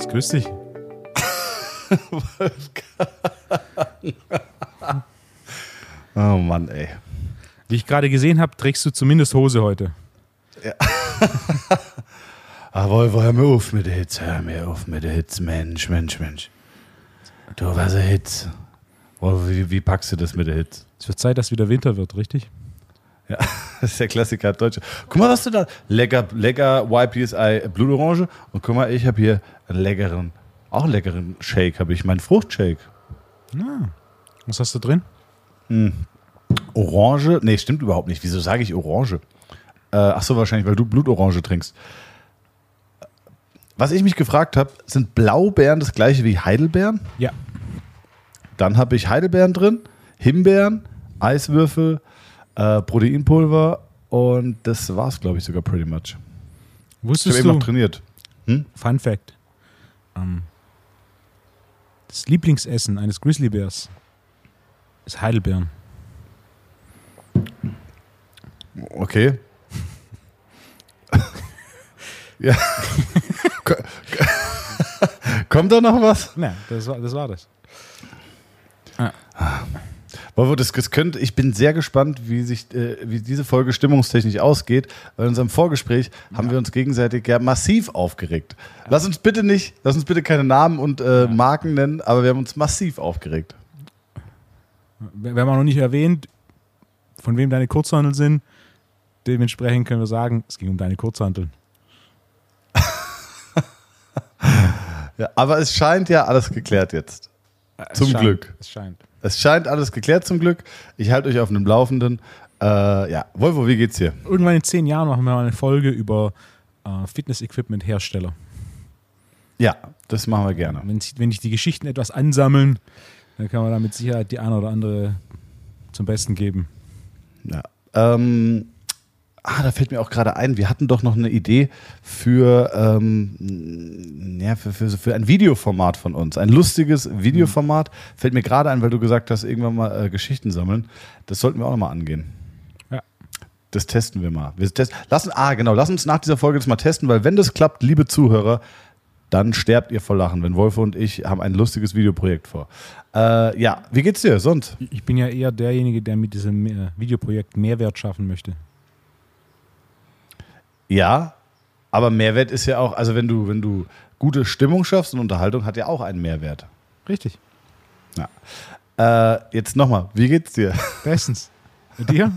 Thomas, grüß dich. oh Mann, ey. Wie ich gerade gesehen habe, trägst du zumindest Hose heute. Ja. Ah, Wolf, hör mir auf mit der Hitze, hör mir auf mit der Hitze, Mensch, Mensch, Mensch. Du, was eine Hitze. Wolf, wie, wie packst du das mit der Hitze? Es wird Zeit, dass wieder Winter wird, richtig? Ja, das ist der Klassiker Deutsche. Guck mal, was du da. Lecker, lecker YPSI Blutorange. Und guck mal, ich habe hier einen leckeren, auch einen leckeren Shake, habe ich, meinen Fruchtshake. Ah, was hast du drin? Orange, nee, stimmt überhaupt nicht. Wieso sage ich Orange? Äh, ach so, wahrscheinlich, weil du Blutorange trinkst. Was ich mich gefragt habe, sind Blaubeeren das gleiche wie Heidelbeeren? Ja. Dann habe ich Heidelbeeren drin, Himbeeren, Eiswürfel, äh, Proteinpulver und das war's, glaube ich, sogar pretty much. Ich habe Wusstest eben du, noch trainiert. Fun Fact, ähm, das Lieblingsessen eines Grizzlybärs ist Heidelbeeren. Okay. ja. Ko- Kommt da noch was? Nein, das war das. War das. Wolvo, das, das könnte, ich bin sehr gespannt, wie sich äh, wie diese Folge stimmungstechnisch ausgeht, weil in unserem Vorgespräch haben wir uns gegenseitig ja massiv aufgeregt. Lass uns bitte nicht, lass uns bitte keine Namen und äh, Marken nennen, aber wir haben uns massiv aufgeregt. Wir haben auch noch nicht erwähnt, von wem deine Kurzhanteln sind. Dementsprechend können wir sagen, es ging um deine Kurzhanteln. Ja, aber es scheint ja alles geklärt jetzt. Es Zum scheint, Glück. Es scheint. Es scheint alles geklärt zum Glück. Ich halte euch auf dem Laufenden. Äh, ja, Volvo, wie geht's dir? Irgendwann in zehn Jahren machen wir mal eine Folge über äh, Fitness-Equipment-Hersteller. Ja, das machen wir gerne. Wenn, sich- wenn sich die Geschichten etwas ansammeln, dann kann man da mit Sicherheit die eine oder andere zum Besten geben. Ja. Ähm, ah, da fällt mir auch gerade ein, wir hatten doch noch eine Idee für, ähm, ja, für, für, für ein Videoformat von uns. Ein lustiges Videoformat. Fällt mir gerade ein, weil du gesagt hast, irgendwann mal äh, Geschichten sammeln. Das sollten wir auch noch mal angehen. Ja. Das testen wir mal. Wir testen, lassen, ah, genau, lass uns nach dieser Folge das mal testen, weil wenn das klappt, liebe Zuhörer, dann sterbt ihr vor Lachen, wenn Wolfe und ich haben ein lustiges Videoprojekt vor. Äh, ja, wie geht's dir sonst? Ich bin ja eher derjenige, der mit diesem äh, Videoprojekt Mehrwert schaffen möchte. Ja, aber Mehrwert ist ja auch, also wenn du, wenn du gute Stimmung schaffst und Unterhaltung hat ja auch einen Mehrwert. Richtig. Äh, jetzt nochmal, wie geht's dir? Bestens. Und dir?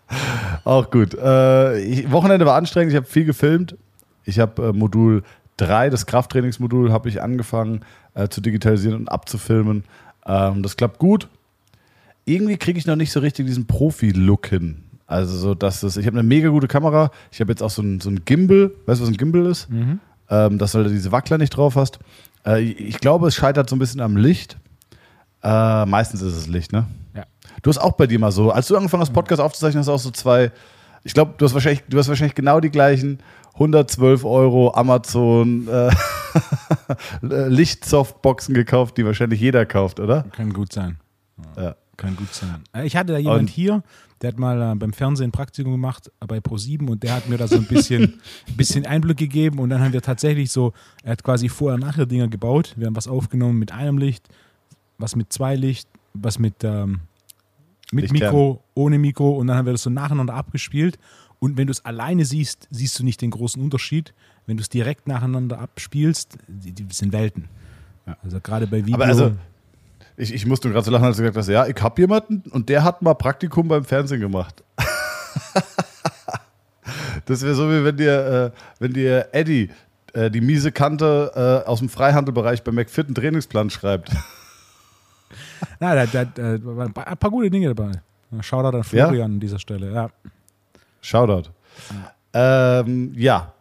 auch gut. Äh, ich, Wochenende war anstrengend, ich habe viel gefilmt. Ich habe äh, Modul 3, das Krafttrainingsmodul, habe ich angefangen äh, zu digitalisieren und abzufilmen. Ähm, das klappt gut. Irgendwie kriege ich noch nicht so richtig diesen Profi-Look hin. Also so, dass es, ich habe eine mega gute Kamera. Ich habe jetzt auch so ein, so ein Gimbal. Weißt du, was ein Gimbal ist? ähm, dass du halt diese Wackler nicht drauf hast. Äh, ich glaube, es scheitert so ein bisschen am Licht. Äh, meistens ist es Licht, ne? Ja. Du hast auch bei dir mal so, als du angefangen hast, Podcast aufzuzeichnen, hast du auch so zwei, ich glaube, du hast wahrscheinlich, du hast wahrscheinlich genau die gleichen 112 Euro Amazon äh, Lichtsoftboxen gekauft, die wahrscheinlich jeder kauft, oder? Kann gut sein. Ja. Kann gut sein. Äh, Ich hatte da jemand Und- hier, der hat mal äh, beim Fernsehen ein Praktikum gemacht äh, bei Pro7 und der hat mir da so ein bisschen, bisschen Einblick gegeben und dann haben wir tatsächlich so, er hat quasi vorher-nachher Dinger gebaut. Wir haben was aufgenommen mit einem Licht, was mit zwei Licht, was mit, ähm, mit Lichtkern. Mikro, ohne Mikro und dann haben wir das so nacheinander abgespielt. Und wenn du es alleine siehst, siehst du nicht den großen Unterschied. Wenn du es direkt nacheinander abspielst, die, die sind Welten. Also gerade bei Video. Aber also, ich, ich musste gerade so lachen, als du gesagt hast, ja, ich habe jemanden und der hat mal Praktikum beim Fernsehen gemacht. das wäre so, wie wenn dir, äh, wenn dir Eddie äh, die miese Kante äh, aus dem Freihandelbereich bei McFit einen Trainingsplan schreibt. Ja, da, da, da waren ein paar, gute Dinge dabei. Shoutout an Florian an dieser Stelle. Ja. Shoutout. Ähm, ja.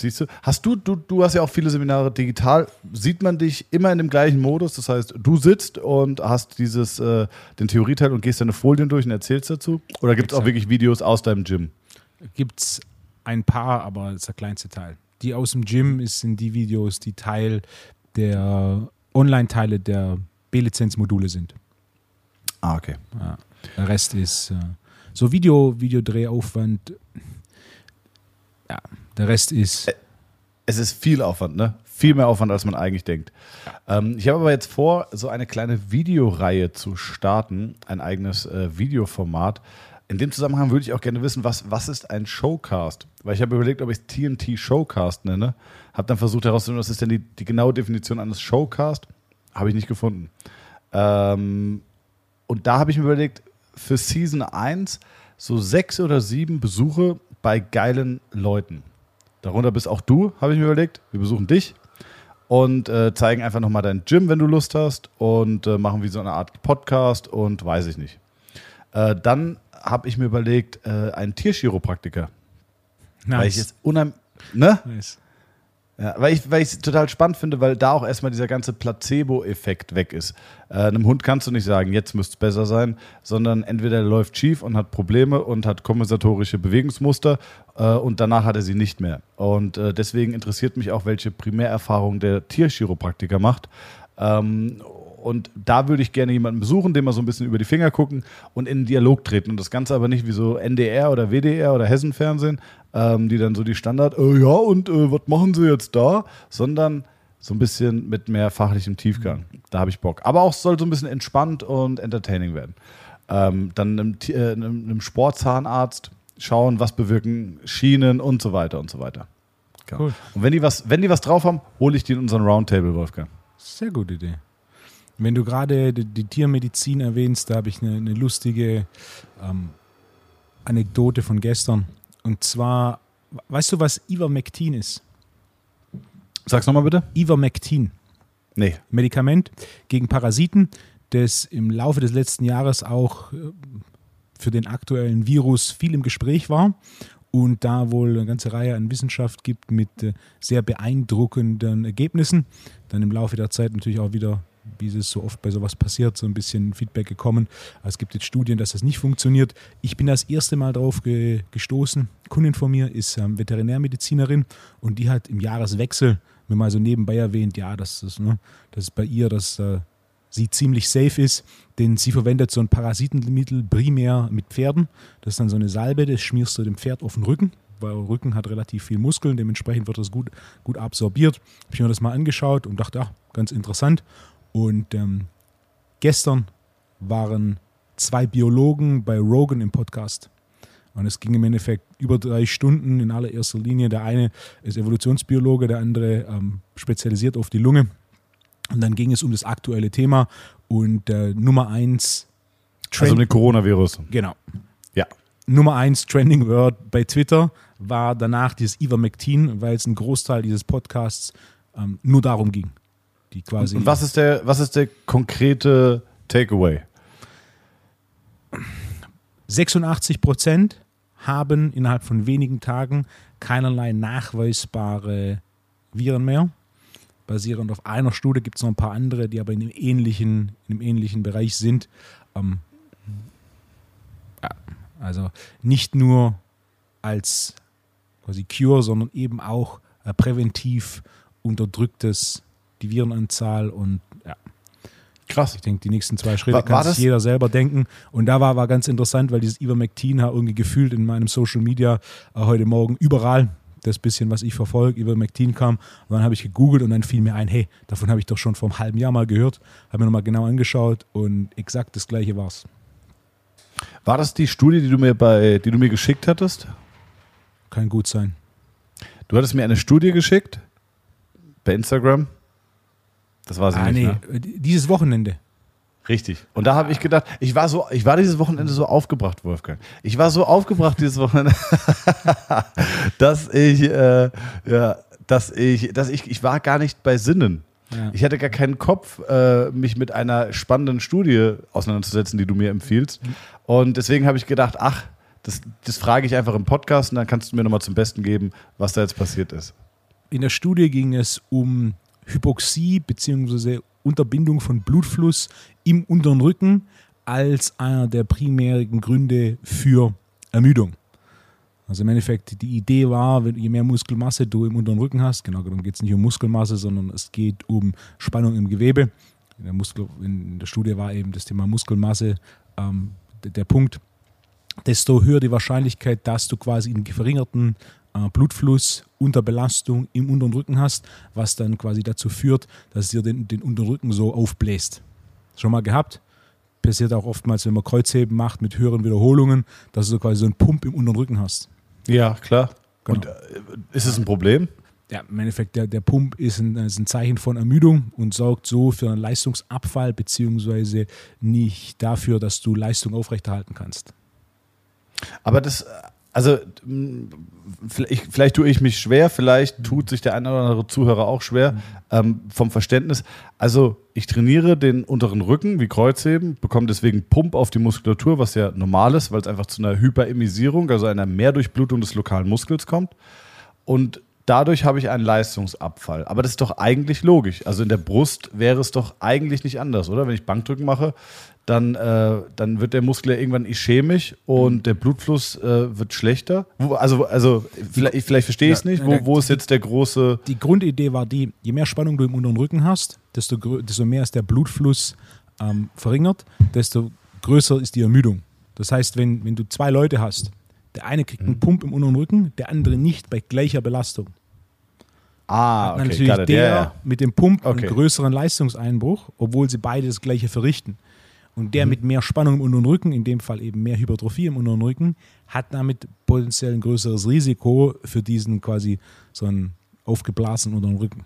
Siehst du, hast du, du, du hast ja auch viele Seminare digital. Sieht man dich immer in dem gleichen Modus? Das heißt, du sitzt und hast dieses, äh, den Theorieteil und gehst deine Folien durch und erzählst dazu? Oder gibt es auch wirklich Videos aus deinem Gym? Gibt es ein paar, aber das ist der kleinste Teil. Die aus dem Gym sind die Videos, die Teil der Online-Teile der B-Lizenz-Module sind. Ah, okay. Ja. Der Rest ist äh, so Video, Videodrehaufwand. Ja, der Rest ist. Es ist viel Aufwand, ne? viel mehr Aufwand, als man eigentlich denkt. Ähm, ich habe aber jetzt vor, so eine kleine Videoreihe zu starten, ein eigenes äh, Videoformat. In dem Zusammenhang würde ich auch gerne wissen, was, was ist ein Showcast? Weil ich habe überlegt, ob ich es TNT Showcast nenne. Habe dann versucht herauszufinden, was ist denn die, die genaue Definition eines Showcast? Habe ich nicht gefunden. Ähm, und da habe ich mir überlegt, für Season 1 so sechs oder sieben Besuche bei geilen Leuten. Darunter bist auch du, habe ich mir überlegt. Wir besuchen dich und äh, zeigen einfach nochmal dein Gym, wenn du Lust hast und äh, machen wie so eine Art Podcast und weiß ich nicht. Äh, dann habe ich mir überlegt, äh, einen Tierchiropraktiker. Nice. Weil ich es unheimlich. Ne? nice. Ja, weil ich weil es total spannend finde, weil da auch erstmal dieser ganze Placebo-Effekt weg ist. Äh, einem Hund kannst du nicht sagen, jetzt müsste es besser sein, sondern entweder er läuft schief und hat Probleme und hat kompensatorische Bewegungsmuster äh, und danach hat er sie nicht mehr. Und äh, deswegen interessiert mich auch, welche Primärerfahrung der Tierchiropraktiker macht. Ähm, und da würde ich gerne jemanden besuchen, dem mal so ein bisschen über die Finger gucken und in den Dialog treten. Und das Ganze aber nicht wie so NDR oder WDR oder Hessenfernsehen, ähm, die dann so die Standard, äh, ja, und äh, was machen sie jetzt da? Sondern so ein bisschen mit mehr fachlichem Tiefgang. Da habe ich Bock. Aber auch soll so ein bisschen entspannt und entertaining werden. Ähm, dann einem, äh, einem, einem Sportzahnarzt schauen, was bewirken Schienen und so weiter und so weiter. Genau. Cool. Und wenn die, was, wenn die was drauf haben, hole ich die in unseren Roundtable, Wolfgang. Sehr gute Idee. Wenn du gerade die, die Tiermedizin erwähnst, da habe ich eine, eine lustige ähm, Anekdote von gestern. Und zwar, weißt du, was Ivermectin ist? Sag's nochmal bitte. Ivermectin. Nee. Medikament gegen Parasiten, das im Laufe des letzten Jahres auch äh, für den aktuellen Virus viel im Gespräch war und da wohl eine ganze Reihe an Wissenschaft gibt mit äh, sehr beeindruckenden Ergebnissen. Dann im Laufe der Zeit natürlich auch wieder, wie es so oft bei sowas passiert, so ein bisschen Feedback gekommen. Es gibt jetzt Studien, dass das nicht funktioniert. Ich bin das erste Mal drauf ge gestoßen. Kundin von mir ist ähm, Veterinärmedizinerin und die hat im Jahreswechsel mir mal so nebenbei erwähnt, ja, dass das, ne, dass es bei ihr, dass äh, sie ziemlich safe ist, denn sie verwendet so ein Parasitenmittel primär mit Pferden. Das ist dann so eine Salbe, das schmierst du dem Pferd auf den Rücken, weil Rücken hat relativ viel Muskeln, dementsprechend wird das gut, gut absorbiert. Habe mir das mal angeschaut und dachte, ach, ganz interessant. Und ähm, gestern waren zwei Biologen bei Rogan im Podcast. Und es ging im Endeffekt über drei Stunden in allererster Linie. Der eine ist Evolutionsbiologe, der andere ähm, spezialisiert auf die Lunge. Und dann ging es um das aktuelle Thema und äh, Nummer eins, Also um den Coronavirus. genau, Ja. Nummer eins Trending Word bei Twitter war danach dieses Ivermectin, weil es ein Großteil dieses Podcasts ähm, nur darum ging. Die quasi Und was ist der, was ist der konkrete Takeaway? 86 Prozent haben innerhalb von wenigen Tagen keinerlei nachweisbare Viren mehr. Basierend auf einer Studie gibt es noch ein paar andere, die aber in einem ähnlichen, in einem ähnlichen Bereich sind. Ähm, ja, also nicht nur als quasi Cure, sondern eben auch äh, präventiv unterdrücktes die Virenanzahl und ja, Krass. ich denke, die nächsten zwei Schritte War- war kann sich das- jeder selber denken. Und da war, war ganz interessant, weil dieses Ivermectin hat irgendwie gefühlt in meinem Social Media äh, heute Morgen überall das bisschen, was ich verfolge, Ivermectin kam. Und dann habe ich gegoogelt und dann fiel mir ein, hey, davon habe ich doch schon vor einem halben Jahr mal gehört. Habe mir nochmal genau angeschaut und exakt das gleiche war's. War das die Studie, die du mir bei, die du mir geschickt hattest? Kann gut sein. Du hattest mir eine Studie geschickt bei Instagram. Das war sie Ah, nicht, nee, ne? äh, dieses Wochenende. Richtig. Und da habe ich gedacht, ich war so, ich war dieses Wochenende so aufgebracht, Wolfgang. Ich war so aufgebracht dieses Wochenende, dass ich, äh, ja, dass ich, dass ich, ich war gar nicht bei Sinnen. Ja. Ich hatte gar keinen Kopf, äh, mich mit einer spannenden Studie auseinanderzusetzen, die du mir empfiehlst. Und deswegen habe ich gedacht, ach, das, das frage ich einfach im Podcast und dann kannst du mir nochmal zum Besten geben, was da jetzt passiert ist. In der Studie ging es um Hypoxie bzw. Unterbindung von Blutfluss im unteren Rücken als einer der primären Gründe für Ermüdung. Also im Endeffekt, die Idee war, je mehr Muskelmasse du im unteren Rücken hast, genau darum geht es nicht um Muskelmasse, sondern es geht um Spannung im Gewebe. In der, Muskel, in der Studie war eben das Thema Muskelmasse ähm, der, Punkt. Desto höher die Wahrscheinlichkeit, dass du quasi einen verringerten äh, Blutfluss, Unterbelastung im unteren Rücken hast, was dann quasi dazu führt, dass es dir den, den unteren Rücken so aufbläst. Schon mal gehabt? Passiert auch oftmals, wenn man Kreuzheben macht mit höheren Wiederholungen, dass du quasi so einen Pump im unteren Rücken hast. Ja, klar. Genau. Und äh, ist es ein Problem? Ja, im Endeffekt, der, der Pump ist ein, ist ein Zeichen von Ermüdung und sorgt so für einen Leistungsabfall, beziehungsweise nicht dafür, dass du Leistung aufrechterhalten kannst. Aber das, also vielleicht, vielleicht tue ich mich schwer, vielleicht tut sich der eine oder andere Zuhörer auch schwer ähm, vom Verständnis. Also ich trainiere den unteren Rücken wie Kreuzheben, bekomme deswegen Pump auf die Muskulatur, was ja normal ist, weil es einfach zu einer Hyperemisierung, also einer Mehrdurchblutung des lokalen Muskels kommt. Und dadurch habe ich einen Leistungsabfall. Aber das ist doch eigentlich logisch. Also in der Brust wäre es doch eigentlich nicht anders, oder? Wenn ich Bankdrücken mache, dann, äh, dann wird der Muskel ja irgendwann ischämisch und der Blutfluss äh, wird schlechter. Wo, also, also vielleicht, vielleicht verstehe ich es Ja, nicht. Wo, wo ist jetzt der große. Die Grundidee war die, je mehr Spannung du im unteren Rücken hast, desto, desto mehr ist der Blutfluss ähm, verringert, desto größer ist die Ermüdung. Das heißt, wenn, wenn du zwei Leute hast, der eine kriegt einen Pump im unteren Rücken, der andere nicht bei gleicher Belastung. Ah, okay, natürlich der ja. mit dem Pump Okay. einen größeren Leistungseinbruch, obwohl sie beide das gleiche verrichten. Und Mhm. der mit mehr Spannung im unteren Rücken, in dem Fall eben mehr Hypertrophie im unteren Rücken, hat damit potenziell ein größeres Risiko für diesen quasi so einen aufgeblasenen unteren Rücken.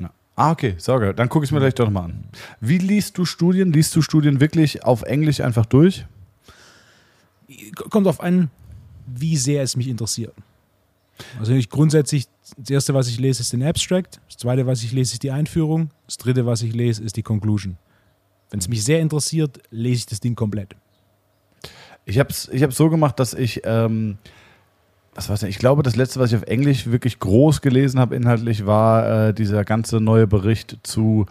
Ja. Ah, okay, sauge. Dann gucke ich es mir gleich doch mal an. Wie liest du Studien? Liest du Studien wirklich auf Englisch einfach durch? Kommt auf an, wie sehr es mich interessiert. Also ich grundsätzlich, das erste, was ich lese, ist den Abstract. Das zweite, was ich lese, ist die Einführung. Das dritte, was ich lese, ist die Conclusion. Wenn es mich sehr interessiert, lese ich das Ding komplett. Ich habe es ich hab's so gemacht, dass ich, ähm, was weiß ich, ich glaube, das letzte, was ich auf Englisch wirklich groß gelesen habe, inhaltlich, war äh, dieser ganze neue Bericht zu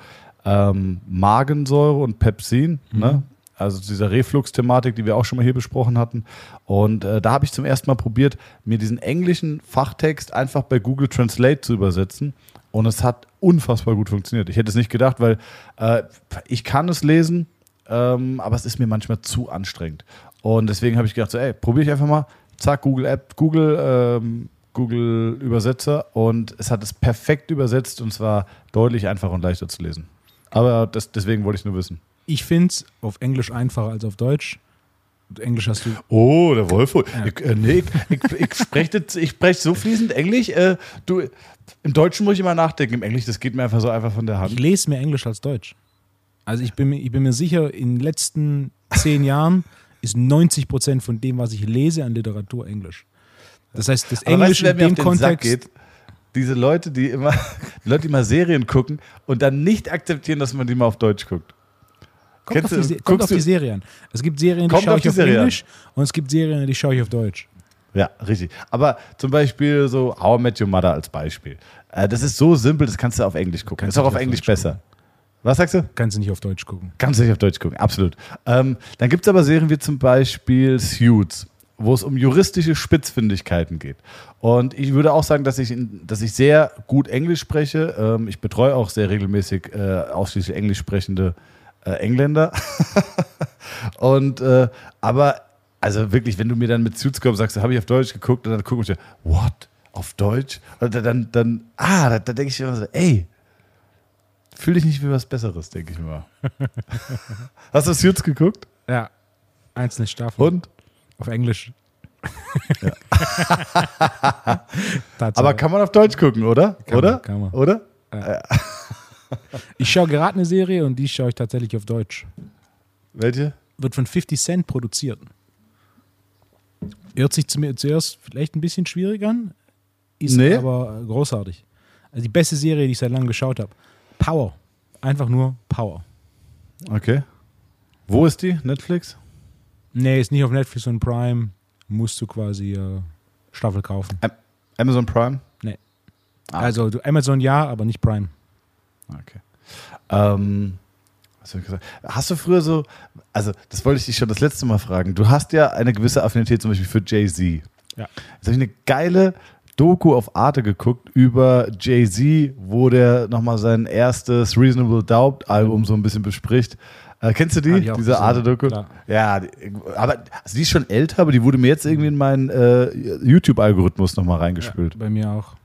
ähm, Magensäure und Pepsin, ne? Also dieser Reflux-Thematik, die wir auch schon mal hier besprochen hatten. Und äh, da habe ich zum ersten Mal probiert, mir diesen englischen Fachtext einfach bei Google Translate zu übersetzen. Und es hat unfassbar gut funktioniert. Ich hätte es nicht gedacht, weil äh, ich kann es lesen, ähm, aber es ist mir manchmal zu anstrengend. Und deswegen habe ich gedacht, so, ey, probiere ich einfach mal. Zack, Google App, Google, ähm, Google Übersetzer und es hat es perfekt übersetzt und zwar deutlich einfacher und leichter zu lesen. Aber das, deswegen wollte ich nur wissen. Ich finde es auf Englisch einfacher als auf Deutsch. Englisch hast du. Oh, der Wolf. Ich, äh, nee, ich, ich, ich spreche ich sprech so fließend Englisch. Äh, du, Im Deutschen muss ich immer nachdenken. Im Englisch, das geht mir einfach so einfach von der Ich Hand. lese mehr Englisch als Deutsch. Also ich bin, mir- ich bin mir sicher, in den letzten zehn Jahren ist 90 Prozent von dem, was ich lese, an Literatur Englisch. Das heißt, das Aber weißt Englisch du, in dem Kontext. Geht? Diese Leute, die immer, die Leute, die mal Serien gucken und dann nicht akzeptieren, dass man die mal auf Deutsch guckt. Kommt, auf die, kommt auf die Serien. Es gibt Serien, die schaue auf ich auf an. Englisch und es gibt Serien, die schaue ich auf Deutsch. Ja, richtig. Aber zum Beispiel so How I Met Your Mother als Beispiel. Äh, das ist so simpel, das kannst du auf Englisch gucken. Kannst ist auch auf auf Englisch Deutsch besser. Was sagst du? Kannst du nicht auf Deutsch gucken. Kannst du nicht auf Deutsch gucken, absolut. Ähm, dann gibt es aber Serien wie zum Beispiel Suits, wo es um juristische Spitzfindigkeiten geht. Und ich würde auch sagen, dass ich, dass ich sehr gut Englisch spreche. Ähm, ich betreue auch sehr regelmäßig äh, ausschließlich englisch sprechende äh, Engländer. und äh, aber, also wirklich, wenn du mir dann mit Suits kommst, sagst, habe ich auf Deutsch geguckt und dann gucke ich dir, what? Auf Deutsch? Und dann, dann, ah, da, da denke ich immer so, ey, fühl dich nicht wie was Besseres, denke ich mal. Hast du Suits geguckt? Ja. Einzelne Staffeln. Und? Auf Englisch. Aber kann man auf Deutsch gucken, oder? Kann oder? man, kann man. Oder? ich schaue gerade eine Serie und die schaue ich tatsächlich auf Deutsch. Welche? Wird von 50 Cent produziert. Hört sich zuerst vielleicht ein bisschen schwierig an, ist Nee. aber großartig. Also die beste Serie, die ich seit langem geschaut habe. Power. Einfach nur Power. Okay. Wo ist die? Netflix? Nee, ist nicht auf Netflix und Prime. Musst du quasi äh, Staffel kaufen. Amazon Prime? Ah. Also Amazon ja, aber nicht Prime. Okay. Ähm, was hab ich gesagt? Hast du früher so, also das wollte ich dich schon das letzte Mal fragen. Du hast ja eine gewisse Affinität zum Beispiel für Jay-Z. Ja. Jetzt habe ich eine geile Doku auf Arte geguckt über Jay-Z, wo der nochmal sein erstes Reasonable Doubt Album so ein bisschen bespricht. Äh, kennst du die? ich auch Diese Arte-Doku? Ja, die, aber also die ist schon älter, aber die wurde mir jetzt irgendwie in meinen äh, YouTube-Algorithmus nochmal reingespült. Bei mir auch.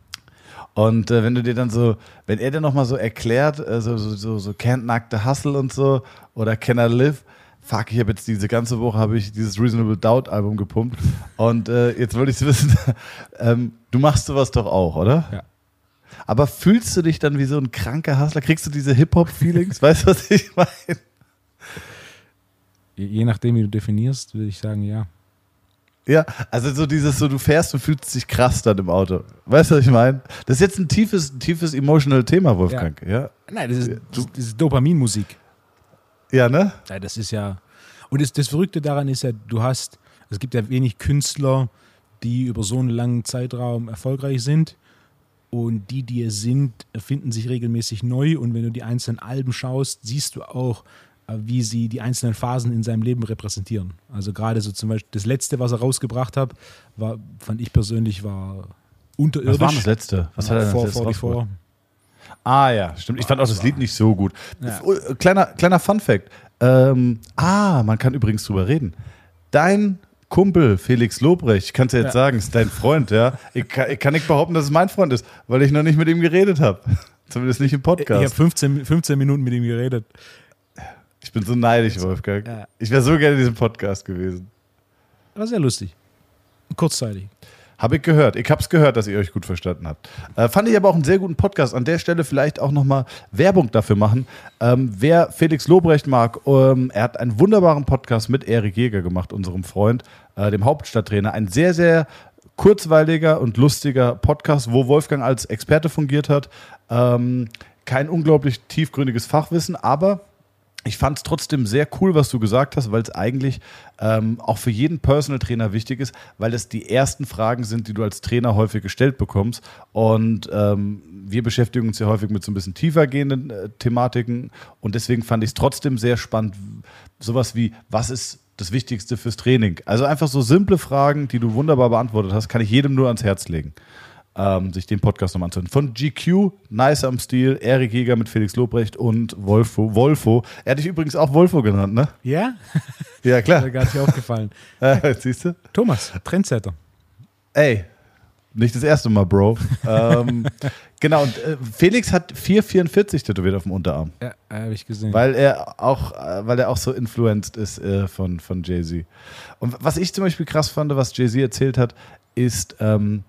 Und äh, wenn du dir dann so, wenn er dir nochmal so erklärt, äh, so, so, so, so Can't Knock the Hustle und so, oder Can I Live, fuck, ich habe jetzt diese ganze Woche habe ich dieses Reasonable Doubt Album gepumpt. Und äh, jetzt wollte ich wissen, ähm, du machst sowas doch auch, oder? Ja. Aber fühlst du dich dann wie so ein kranker Hustler? Kriegst du diese Hip-Hop-Feelings? weißt du, was ich meine? Je, je nachdem, wie du definierst, würde ich sagen, ja. Ja, also so dieses, so du fährst und fühlst dich krass dann im Auto. Weißt du, was ich meine? Das ist jetzt ein tiefes, ein tiefes emotional Thema, Wolfgang. Ja, Nein, das ist, das, ist Dopaminmusik. ja ne? Ja, das ist ja. Und das, das Verrückte daran ist ja, du hast, es gibt ja wenig Künstler, die über so einen langen Zeitraum erfolgreich sind. Und die, die es sind, erfinden sich regelmäßig neu. Und wenn du die einzelnen Alben schaust, siehst du auch, wie sie die einzelnen Phasen in seinem Leben repräsentieren. Also gerade so zum Beispiel das letzte, was er rausgebracht hat, war, fand ich persönlich, war unterirdisch. Was war das letzte? Was hat er denn vor, das letzte vor, vor. Ah ja, stimmt. Ich fand auch das Lied nicht so gut. Ja. Äh, Kleiner, kleiner Fun Fact. Ähm, ah, man kann übrigens drüber reden. Dein Kumpel Felix Lobrecht, ich kann es ja jetzt Ja. sagen, ist dein Freund, ja. Ich kann, ich kann nicht behaupten, dass es mein Freund ist, weil ich noch nicht mit ihm geredet habe. Zumindest nicht im Ich habe Podcast. 15, 15 Minuten mit ihm geredet. Ich bin so neidisch, Wolfgang. Ja. Ich wäre so gerne in diesem Podcast gewesen. War sehr lustig. Kurzzeitig. Habe ich gehört. Ich habe es gehört, dass ihr euch gut verstanden habt. Äh, fand ich aber auch einen sehr guten Podcast. An der Stelle vielleicht auch nochmal Werbung dafür machen. Ähm, wer Felix Lobrecht mag, ähm, er hat einen wunderbaren Podcast mit Erik Jäger gemacht, unserem Freund, äh, dem Hauptstadttrainer. Ein sehr, sehr kurzweiliger und lustiger Podcast, wo Wolfgang als Experte fungiert hat. Ähm, kein unglaublich tiefgründiges Fachwissen, aber ich fand es trotzdem sehr cool, was du gesagt hast, weil es eigentlich ähm, auch für jeden Personal Trainer wichtig ist, weil es die ersten Fragen sind, die du als Trainer häufig gestellt bekommst. Und ähm, wir beschäftigen uns ja häufig mit so ein bisschen tiefer gehenden äh, Thematiken. Und deswegen fand ich es trotzdem sehr spannend, sowas wie, was ist das Wichtigste fürs Training? Also einfach so simple Fragen, die du wunderbar beantwortet hast, kann ich jedem nur ans Herz legen ähm, sich den Podcast nochmal anzuhören. Von GQ, Nice am Stil, Erik Jäger mit Felix Lobrecht und Wolfo. Wolfo. Er hat dich übrigens auch Wolfo genannt, ne? Ja? Ja, Mir klar. gar nicht aufgefallen. Äh, siehst du? Thomas, Trendsetter. Ey, nicht das erste Mal, Bro. ähm, genau, und äh, Felix hat 444 tätowiert auf dem Unterarm. Ja, habe ich gesehen. Weil er auch, äh, weil er auch so influenced ist äh, von, von Jay-Z. Und was ich zum Beispiel krass fand, was Jay-Z erzählt hat, ist, ähm,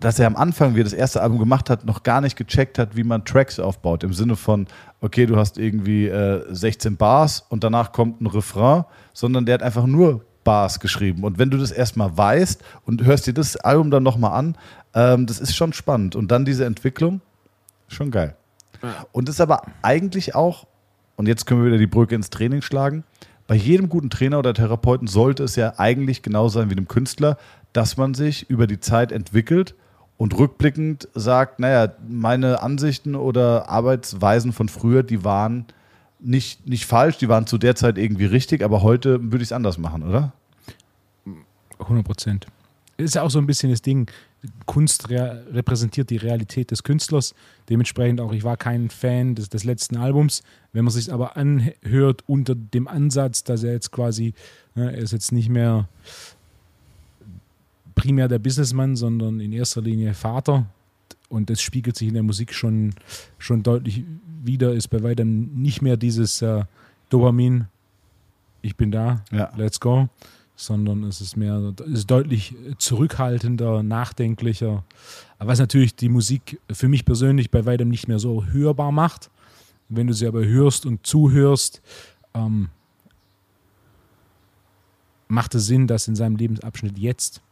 dass er am Anfang, wie er das erste Album gemacht hat, noch gar nicht gecheckt hat, wie man Tracks aufbaut. Im Sinne von, okay, du hast irgendwie äh, 16 Bars und danach kommt ein Refrain, sondern der hat einfach nur Bars geschrieben. Und wenn du das erstmal weißt und hörst dir das Album dann nochmal an, ähm, das ist schon spannend. Und dann diese Entwicklung, schon geil. Und ist aber eigentlich auch, und jetzt können wir wieder die Brücke ins Training schlagen, bei jedem guten Trainer oder Therapeuten sollte es ja eigentlich genau sein wie einem Künstler, dass man sich über die Zeit entwickelt und rückblickend sagt, naja, meine Ansichten oder Arbeitsweisen von früher, die waren nicht, nicht falsch, die waren zu der Zeit irgendwie richtig, aber heute würde ich es anders machen, oder? 100 Prozent. Ist ja auch so ein bisschen das Ding, Kunst repräsentiert die Realität des Künstlers. Dementsprechend auch, ich war kein Fan des, des letzten Albums. Wenn man sich aber anhört unter dem Ansatz, dass er jetzt quasi, ne, er ist jetzt nicht mehr primär der Businessmann, sondern in erster Linie Vater. Und das spiegelt sich in der Musik schon, schon deutlich wieder, ist bei weitem nicht mehr dieses äh, Dopamin, ich bin da, Ja. let's go, sondern es ist mehr, es ist deutlich zurückhaltender, nachdenklicher, was natürlich die Musik für mich persönlich bei weitem nicht mehr so hörbar macht. Wenn du sie aber hörst und zuhörst, ähm, macht es Sinn, dass in seinem Lebensabschnitt jetzt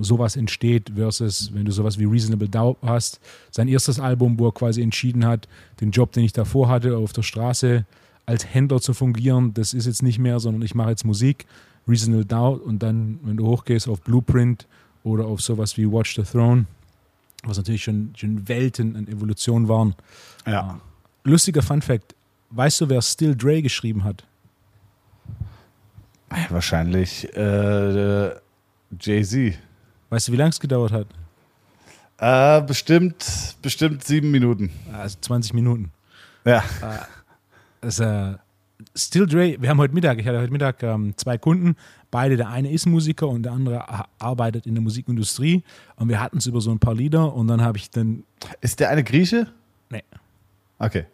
sowas entsteht, versus wenn du sowas wie Reasonable Doubt hast. Sein erstes Album, wo er quasi entschieden hat, den Job, den ich davor hatte, auf der Straße als Händler zu fungieren, das ist jetzt nicht mehr, sondern ich mache jetzt Musik, Reasonable Doubt und dann, wenn du hochgehst auf Blueprint oder auf sowas wie Watch the Throne, was natürlich schon, schon Welten an Evolution waren. Ja. Lustiger Fun Fact, weißt du, wer Still Dre geschrieben hat? Wahrscheinlich äh, Jay-Z. Weißt du, wie lange es gedauert hat? Äh, bestimmt, bestimmt sieben Minuten. Also 20 Minuten. Ja. Das, äh, Still Dre, wir haben heute Mittag, ich hatte heute Mittag ähm, zwei Kunden, beide, der eine ist Musiker und der andere arbeitet in der Musikindustrie und wir hatten es über so ein paar Lieder und dann habe ich dann. Ist der eine Grieche? Nee. Okay.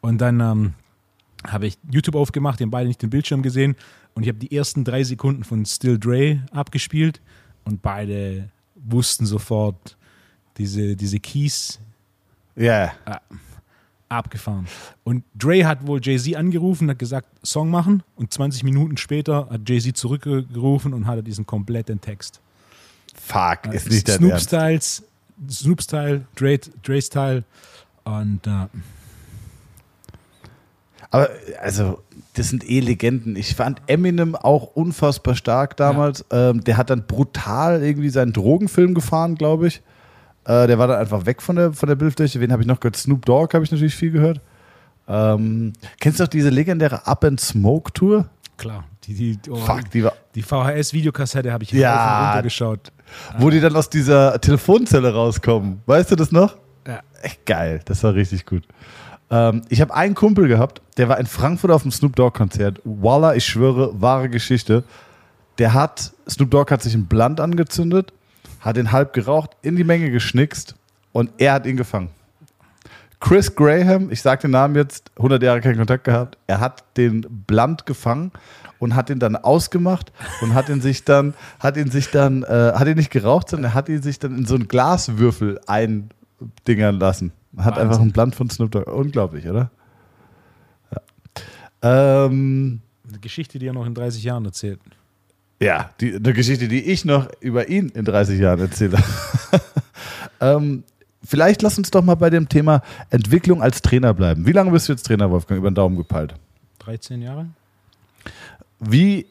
Und dann ähm, habe ich YouTube aufgemacht, die haben beide nicht den Bildschirm gesehen und ich habe die ersten drei Sekunden von Still Dre abgespielt und beide wussten sofort diese, diese Keys. Ja. Yeah. Äh, abgefahren. Und Dre hat wohl Jay-Z angerufen, hat gesagt, Song machen und 20 Minuten später hat Jay-Z zurückgerufen und hatte diesen kompletten Text. Fuck, ist nicht der Snoop Styles, Snoop Style, Dre, Dre Style und äh, aber also, das sind eh Legenden. Ich fand Eminem auch unfassbar stark damals. Ja. Ähm, der hat dann brutal irgendwie seinen Drogenfilm gefahren, glaube ich. Äh, der war dann einfach weg von der, von der Bildfläche. Wen habe ich noch gehört? Snoop Dogg habe ich natürlich viel gehört. Ähm, kennst du doch diese legendäre Up and Smoke Tour? Klar. Die, die, oh, Fuck, die, die VHS-Videokassette habe ich ja, runtergeschaut. Wo die dann aus dieser Telefonzelle rauskommen. Weißt du das noch? Ja. Echt geil. Das war richtig gut. Ähm, ich habe einen Kumpel gehabt, der war in Frankfurt auf dem Snoop Dogg-Konzert. Voila, ich schwöre, wahre Geschichte. Der hat, Snoop Dogg hat sich einen Blunt angezündet hat ihn halb geraucht, in die Menge geschnickst und er hat ihn gefangen. Chris Graham, ich sage den Namen jetzt, 100 Jahre keinen Kontakt gehabt, er hat den Blunt gefangen und hat ihn dann ausgemacht und hat ihn sich dann, hat ihn sich dann, äh, hat ihn nicht geraucht, sondern er hat ihn sich dann in so einen Glaswürfel eindingern lassen. Hat Wahnsinn. einfach einen Blunt von Snoop Dogg. Unglaublich, oder? Ja. Ähm, Eine Geschichte, die er noch in 30 Jahren erzählt. Ja, die, eine Geschichte, die ich noch über ihn in 30 Jahren erzähle. ähm, vielleicht lass uns doch mal bei dem Thema Entwicklung als Trainer bleiben. Wie lange bist du jetzt Trainer, Wolfgang, über den Daumen gepeilt? 13 Jahre. Wie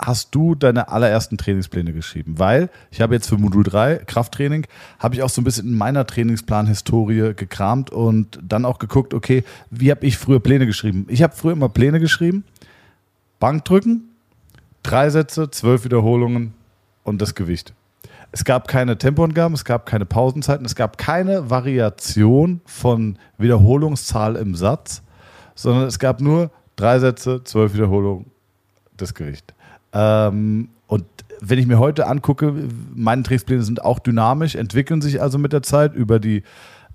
hast du deine allerersten Trainingspläne geschrieben? Weil ich habe jetzt für Modul 3 Krafttraining, habe ich auch so ein bisschen in meiner Trainingsplan-Historie gekramt und dann auch geguckt, okay, wie habe ich früher Pläne geschrieben? Ich habe früher immer Pläne geschrieben, Bankdrücken, Drei Sätze, zwölf Wiederholungen und das Gewicht. Es gab keine Tempoangaben, es gab keine Pausenzeiten, es gab keine Variation von Wiederholungszahl im Satz, sondern es gab nur drei Sätze, zwölf Wiederholungen, das Gewicht. Ähm, und wenn ich mir heute angucke, meine Trainingspläne sind auch dynamisch, entwickeln sich also mit der Zeit über die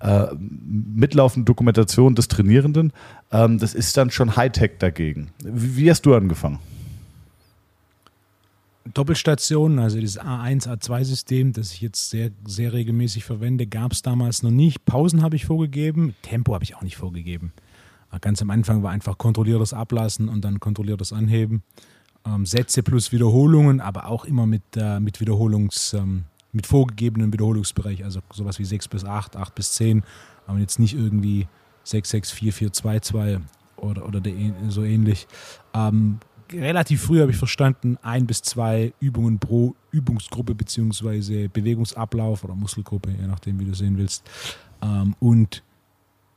äh, mitlaufende Dokumentation des Trainierenden. Ähm, das ist dann schon Hightech dagegen. Wie, wie hast du angefangen? Doppelstationen, also dieses A1, A2-System, das ich jetzt sehr, sehr regelmäßig verwende, gab es damals noch nicht. Pausen habe ich vorgegeben, Tempo habe ich auch nicht vorgegeben. Ganz am Anfang war einfach kontrolliertes Ablassen und dann kontrolliertes Anheben. Ähm, Sätze plus Wiederholungen, aber auch immer mit, äh, mit Wiederholungs, ähm, mit vorgegebenen Wiederholungsbereich, also sowas wie 6 bis 8, 8 bis 10, aber jetzt nicht irgendwie 6, 6, 4, 4, 2, 2 oder, oder so ähnlich. Ähm, relativ früh habe ich verstanden, ein bis zwei Übungen pro Übungsgruppe beziehungsweise Bewegungsablauf oder Muskelgruppe, je nachdem, wie du sehen willst. Ähm, und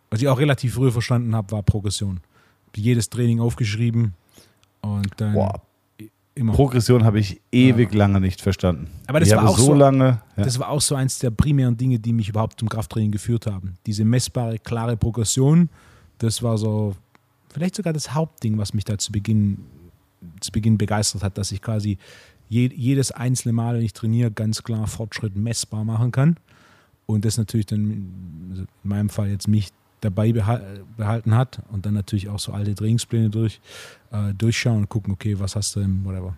was ich auch relativ früh verstanden habe, war Progression. Jedes Training aufgeschrieben und dann Boah. Immer. Progression habe ich ewig ja. lange nicht verstanden. Aber das ich war auch so lange. Ja. Das war auch so eins der primären Dinge, die mich überhaupt zum Krafttraining geführt haben. Diese messbare, klare Progression, das war so vielleicht sogar das Hauptding, was mich da zu Beginn zu Beginn begeistert hat, dass ich quasi je, jedes einzelne Mal, wenn ich trainiere, ganz klar Fortschritt messbar machen kann. Und das natürlich dann, also in meinem Fall jetzt mich dabei behalten hat und dann natürlich auch so alte Trainingspläne durch, äh, durchschauen und gucken, okay, was hast du im whatever,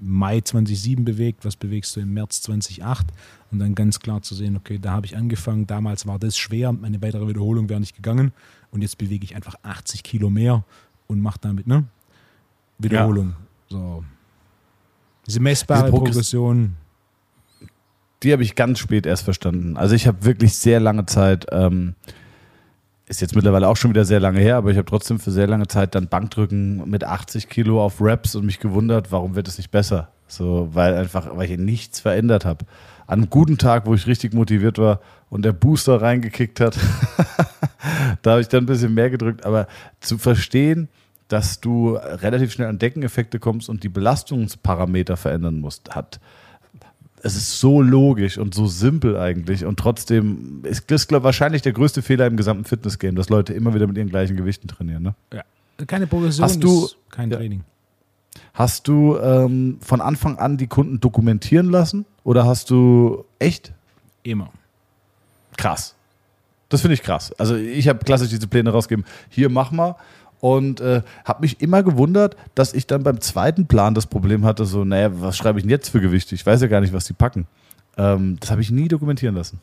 Mai 2007 bewegt, was bewegst du im März 2008 und dann ganz klar zu sehen, okay, da habe ich angefangen, damals war das schwer, meine weitere Wiederholung wäre nicht gegangen und jetzt bewege ich einfach 80 Kilo mehr und mache damit, ne? Wiederholung. Ja. So. Diese messbare Diese Progression. Die habe ich ganz spät erst verstanden. Also ich habe wirklich sehr lange Zeit, ähm, ist jetzt mittlerweile auch schon wieder sehr lange her, aber ich habe trotzdem für sehr lange Zeit dann Bankdrücken mit 80 Kilo auf Reps und mich gewundert, warum wird es nicht besser? So, weil einfach, weil ich nichts verändert habe. An einem guten Tag, wo ich richtig motiviert war und der Booster reingekickt hat, da habe ich dann ein bisschen mehr gedrückt. Aber zu verstehen, dass du relativ schnell an Deckeneffekte kommst und die Belastungsparameter verändern musst, hat. Es ist so logisch und so simpel eigentlich und trotzdem ist das glaub, wahrscheinlich der größte Fehler im gesamten Fitnessgame, dass Leute immer wieder mit ihren gleichen Gewichten trainieren. Ne? Ja, Keine Progression Hast du- ist kein ja. Training. Hast du ähm, von Anfang an die Kunden dokumentieren lassen oder hast du echt Immer. krass? Das finde ich krass. Also ich habe klassisch diese Pläne rausgegeben. Hier mach mal. Und äh, habe mich immer gewundert, dass ich dann beim zweiten Plan das Problem hatte, so, naja, was schreibe ich denn jetzt für Gewichte? Ich weiß ja gar nicht, was die packen. Ähm, das habe ich nie dokumentieren lassen.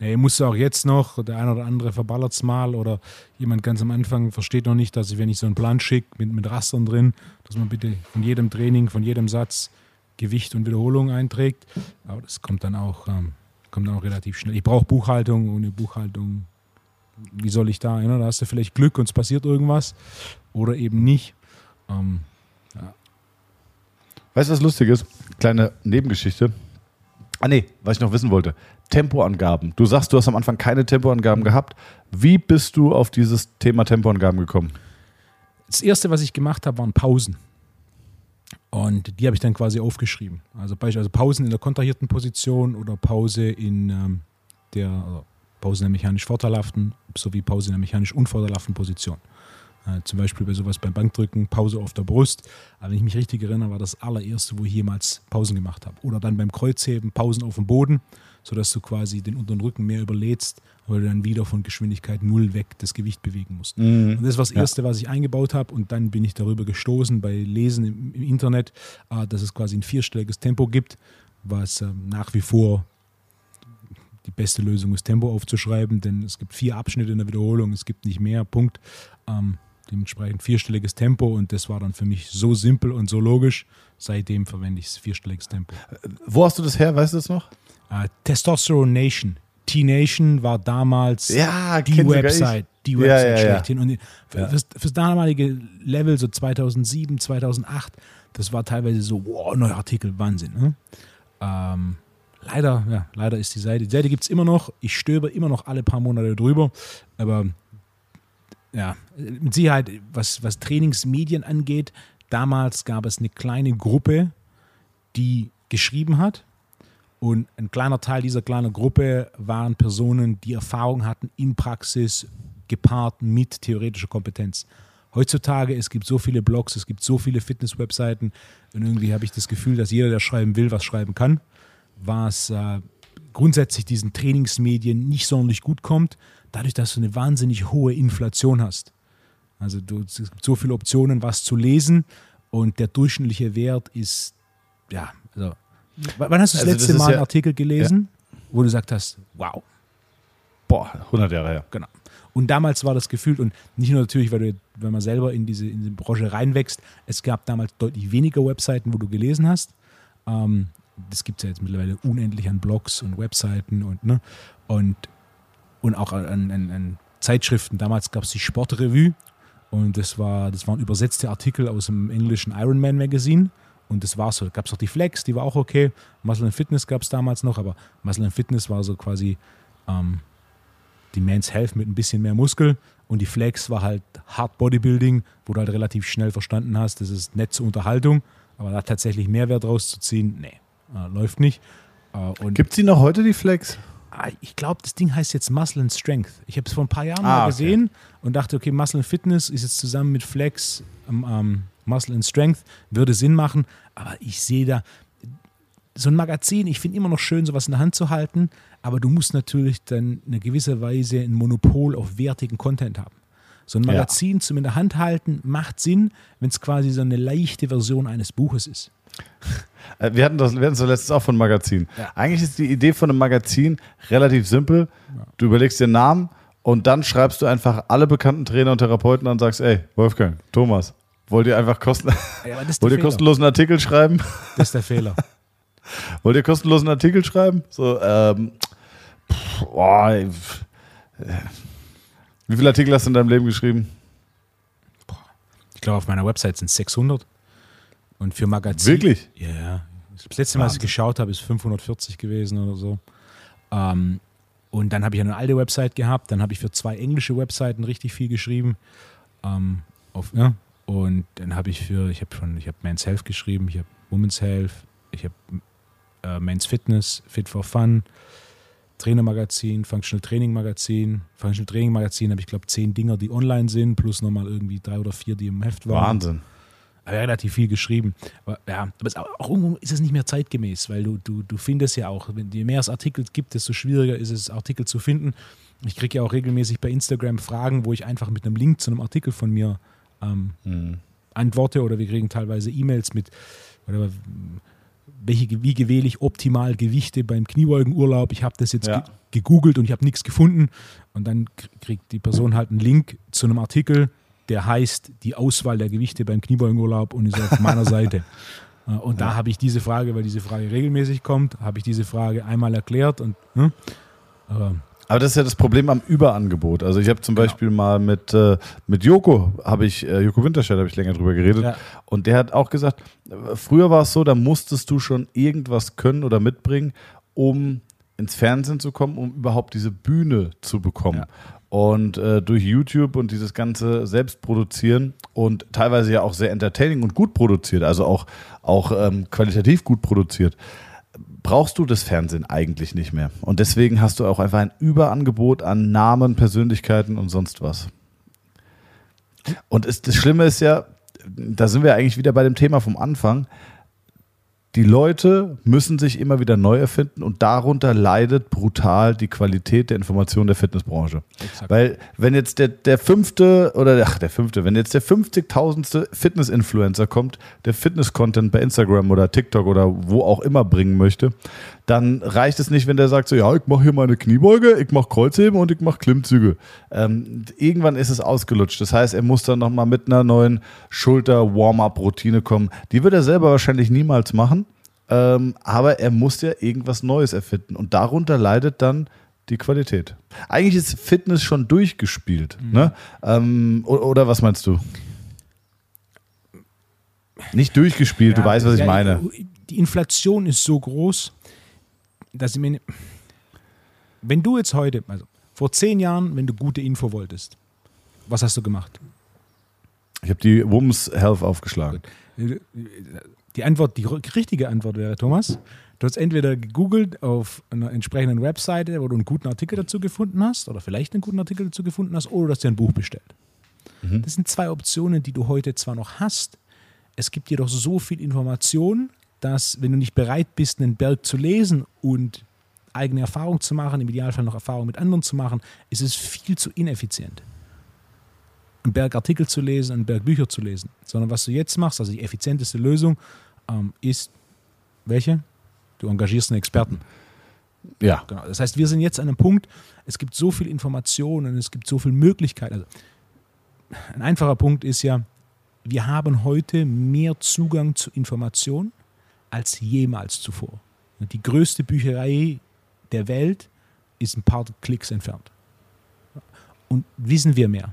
Nee, musst du auch jetzt noch, der eine oder andere verballert es mal oder jemand ganz am Anfang versteht noch nicht, dass ich, wenn ich so einen Plan schicke mit, mit Rastern drin, dass man bitte von jedem Training, von jedem Satz Gewicht und Wiederholung einträgt. Aber das kommt dann auch, ähm, kommt dann auch relativ schnell. Ich brauche Buchhaltung, ohne Buchhaltung, wie soll ich da? Ja, da hast du vielleicht Glück und es passiert irgendwas oder eben nicht. Ähm, Weißt du, was lustig ist? Kleine Nebengeschichte. Ah, nee, was ich noch wissen wollte. Tempoangaben. Du sagst, du hast am Anfang keine Tempoangaben gehabt. Wie bist du auf dieses Thema Tempoangaben gekommen? das erste, was ich gemacht habe, waren Pausen. Und die habe ich dann quasi aufgeschrieben. Also beispielsweise Pausen in der kontrahierten Position oder Pause in ähm, der oder Pause in der mechanisch vorteilhaften sowie Pause in der mechanisch unvorteilhaften Position. Äh, zum Beispiel bei sowas beim Bankdrücken, Pause auf der Brust. Aber wenn ich mich richtig erinnere, war das allererste, wo ich jemals Pausen gemacht habe. Oder dann beim Kreuzheben, Pausen auf dem Boden, sodass du quasi den unteren Rücken mehr überlädst, weil du dann wieder von Geschwindigkeit null weg das Gewicht bewegen musst. Und das war das Ja. Erste, was ich eingebaut habe. Und dann bin ich darüber gestoßen bei Lesen im, im Internet, äh, dass es quasi ein vierstelliges Tempo gibt, was ähm, nach wie vor die beste Lösung ist, Tempo aufzuschreiben, denn es gibt vier Abschnitte in der Wiederholung, es gibt nicht mehr, Punkt. Ähm, dementsprechend vierstelliges Tempo und das war dann für mich so simpel und so logisch. Seitdem verwende ich vierstelliges Tempo. Wo hast du das her? Weißt du das noch? Äh, Testosterone Nation. T-Nation war damals Ja, die Website, die Website ja, ja. schlechthin. Und für, fürs, fürs damalige Level, so 2007, 2008, das war teilweise so, wow, neuer Artikel, Wahnsinn. Ne? Ähm, leider, ja, leider ist die Seite, die Seite gibt es immer noch. Ich stöber immer noch alle paar Monate drüber, aber ja, mit Sicherheit, was, was Trainingsmedien angeht, damals gab es eine kleine Gruppe, die geschrieben hat. Und ein kleiner Teil dieser kleinen Gruppe waren Personen, die Erfahrung hatten in Praxis gepaart mit theoretischer Kompetenz. Heutzutage, es gibt so viele Blogs, es gibt so viele Fitness-Webseiten und irgendwie habe ich das Gefühl, dass jeder, der schreiben will, was schreiben kann, was äh, grundsätzlich diesen Trainingsmedien nicht sonderlich gut kommt, dadurch, dass du eine wahnsinnig hohe Inflation hast. Also du, es gibt so viele Optionen, was zu lesen und der durchschnittliche Wert ist, ja, also, wann hast du das Also das letzte ist Mal ja- einen Artikel gelesen, wo du gesagt hast, wow, Boah, 100 Jahre her. genau. Und damals war das gefühlt, und nicht nur natürlich, weil du, wenn man selber in diese, in diese Branche reinwächst, es gab damals deutlich weniger Webseiten, wo du gelesen hast. Ähm, das gibt es ja jetzt mittlerweile unendlich an Blogs und Webseiten und, ne, und, und auch an, an, an Zeitschriften. Damals gab es die Sportrevue und das, war, das waren übersetzte Artikel aus dem englischen Ironman Magazine. Und das war so. Gab es auch die Flex, die war auch okay. Muscle and Fitness gab es damals noch, aber Muscle and Fitness war so quasi ähm, die Men's Health mit ein bisschen mehr Muskel und die Flex war halt Hard Bodybuilding, wo du halt relativ schnell verstanden hast, das ist nett zur Unterhaltung, aber da tatsächlich Mehrwert rauszuziehen, nee, äh, läuft nicht. Äh, und Gibt es die noch heute, die Flex? Ah, ich glaube, das Ding heißt jetzt Muscle and Strength. Ich habe es vor ein paar Jahren Ah, mal okay. gesehen und dachte, okay, Muscle and Fitness ist jetzt zusammen mit Flex ähm, ähm, Muscle and Strength, würde Sinn machen, aber ich sehe da so ein Magazin, ich finde immer noch schön, sowas in der Hand zu halten, aber du musst natürlich dann in einer gewisser Weise ein Monopol auf wertigen Content haben. So ein Ja. Magazin zum in der Hand halten macht Sinn, wenn es quasi so eine leichte Version eines Buches ist. Äh, Wir hatten das, wir hatten das letztes auch von Magazin. Ja. Eigentlich ist die Idee von einem Magazin relativ simpel. Du überlegst dir einen Namen und dann schreibst du einfach alle bekannten Trainer und Therapeuten an und sagst, ey, Wolfgang, Thomas, wollt ihr einfach kosten, Ja, wollt ihr kostenlosen Artikel schreiben? Das ist der Fehler. Wollt ihr kostenlosen Artikel schreiben? So, ähm, pff, boah, äh. wie viele Artikel hast du in deinem Leben geschrieben? Ich glaube, auf meiner Website sind es 600. Und für Magazin. Wirklich? Ja, ja. Das letzte Mal, als ich Wahnsinn. geschaut habe, ist 540 gewesen oder so. Ähm, und dann habe ich eine alte Website gehabt. Dann habe ich für zwei englische Webseiten richtig viel geschrieben. Ähm, auf, ja. Und dann habe ich für, ich habe schon, ich habe Men's Health geschrieben, ich habe Women's Health, ich habe äh, Men's Fitness, Fit for Fun. Trainermagazin, Functional Training Magazin. Functional Training Magazin habe ich, glaube zehn Dinger, die online sind, plus nochmal irgendwie drei oder vier, die im Heft waren. Wahnsinn. Relativ viel geschrieben. Aber, ja, aber auch irgendwo ist es nicht mehr zeitgemäß, weil du, du, du findest ja auch, wenn, je mehr es Artikel gibt, desto schwieriger ist es, Artikel zu finden. Ich kriege ja auch regelmäßig bei Instagram Fragen, wo ich einfach mit einem Link zu einem Artikel von mir ähm, mhm. antworte oder wir kriegen teilweise E-Mails mit, oder, welche, wie wähle ich optimal Gewichte beim Kniebeugenurlaub. Ich habe das jetzt ja. gegoogelt und ich habe nichts gefunden. Und dann kriegt die Person halt einen Link zu einem Artikel, der heißt die Auswahl der Gewichte beim Kniebeugenurlaub und ist auf meiner Seite. Äh, und da habe ich diese Frage, weil diese Frage regelmäßig kommt, habe ich diese Frage einmal erklärt und ne? aber aber das ist ja das Problem am Überangebot. Also ich habe zum genau. Beispiel mal mit, äh, mit Joko, habe ich, äh, Joko Winterscheid habe ich länger drüber geredet. Ja. Und der hat auch gesagt, früher war es so, da musstest du schon irgendwas können oder mitbringen, um ins Fernsehen zu kommen, um überhaupt diese Bühne zu bekommen. Ja. Und äh, durch YouTube und dieses ganze Selbstproduzieren und teilweise ja auch sehr entertaining und gut produziert, also auch, auch ähm, qualitativ gut produziert, brauchst du das Fernsehen eigentlich nicht mehr. Und deswegen hast du auch einfach ein Überangebot an Namen, Persönlichkeiten und sonst was. Und es, das Schlimme ist ja, da sind wir eigentlich wieder bei dem Thema vom Anfang die Leute müssen sich immer wieder neu erfinden und darunter leidet brutal die Qualität der Information der Fitnessbranche. Exakt. Weil wenn jetzt der, der fünfte oder ach, der fünfte, wenn jetzt der 50.000. Fitness-Influencer kommt, der Fitness-Content bei Instagram oder TikTok oder wo auch immer bringen möchte, dann reicht es nicht, wenn der sagt so, ja, ich mache hier meine Kniebeuge, ich mache Kreuzheben und ich mache Klimmzüge. Ähm, irgendwann ist es ausgelutscht. Das heißt, er muss dann nochmal mit einer neuen Schulter-Warm-up-Routine kommen. Die wird er selber wahrscheinlich niemals machen, ähm, aber er muss ja irgendwas Neues erfinden. Und darunter leidet dann die Qualität. Eigentlich ist Fitness schon durchgespielt. Mhm. Ne? Ähm, oder was meinst du? Nicht durchgespielt, ja, du weißt, was ich meine. Die Inflation ist so groß, dass ich mir. Wenn du jetzt heute, also vor zehn Jahren, wenn du gute Info wolltest, was hast du gemacht? Ich habe die Wums Health aufgeschlagen. Die Antwort, die richtige Antwort wäre, Thomas, du hast entweder gegoogelt auf einer entsprechenden Webseite, wo du einen guten Artikel dazu gefunden hast, oder vielleicht einen guten Artikel dazu gefunden hast, oder du hast dir ein Buch bestellt. Mhm. Das sind zwei Optionen, die du heute zwar noch hast, es gibt jedoch so viel Information, dass wenn du nicht bereit bist, einen Berg zu lesen und eigene Erfahrung zu machen, im Idealfall noch Erfahrung mit anderen zu machen, ist es viel zu ineffizient. Einen Berg Artikel zu lesen, einen Berg Bücher zu lesen. Sondern was du jetzt machst, also die effizienteste Lösung, ähm, ist welche? Du engagierst einen Experten. Ja. Genau. Das heißt, wir sind jetzt an einem Punkt, es gibt so viel Informationen, es gibt so viele Möglichkeiten. Also, ein einfacher Punkt ist ja, wir haben heute mehr Zugang zu Informationen als jemals zuvor. Die größte Bücherei der Welt ist ein paar Klicks entfernt. Und wissen wir mehr?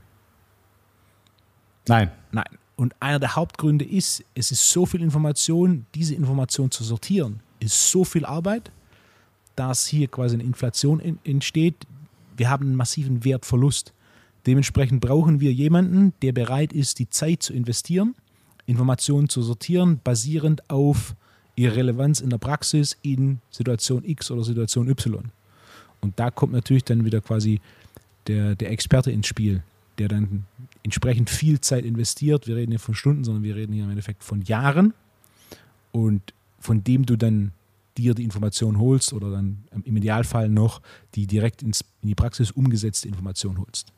Nein. Nein. Und einer der Hauptgründe ist, es ist so viel Information, diese Information zu sortieren, ist so viel Arbeit, dass hier quasi eine Inflation entsteht. Wir haben einen massiven Wertverlust. Dementsprechend brauchen wir jemanden, der bereit ist, die Zeit zu investieren, Informationen zu sortieren, basierend auf ihre Relevanz in der Praxis in Situation X oder Situation Y. Und da kommt natürlich dann wieder quasi der, der Experte ins Spiel, der dann entsprechend viel Zeit investiert. Wir reden hier von Stunden, sondern wir reden hier im Endeffekt von Jahren und von dem du dann dir die Information holst oder dann im Idealfall noch die direkt ins, in die Praxis umgesetzte Information holst.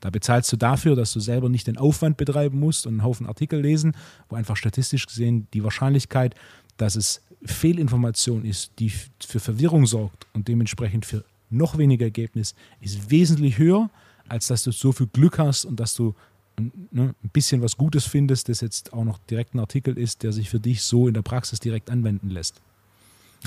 Da bezahlst du dafür, dass du selber nicht den Aufwand betreiben musst und einen Haufen Artikel lesen, wo einfach statistisch gesehen die Wahrscheinlichkeit, dass es Fehlinformation ist, die für Verwirrung sorgt und dementsprechend für noch weniger Ergebnis, ist wesentlich höher, als dass du so viel Glück hast und dass du ne, ein bisschen was Gutes findest, das jetzt auch noch direkt ein Artikel ist, der sich für dich so in der Praxis direkt anwenden lässt.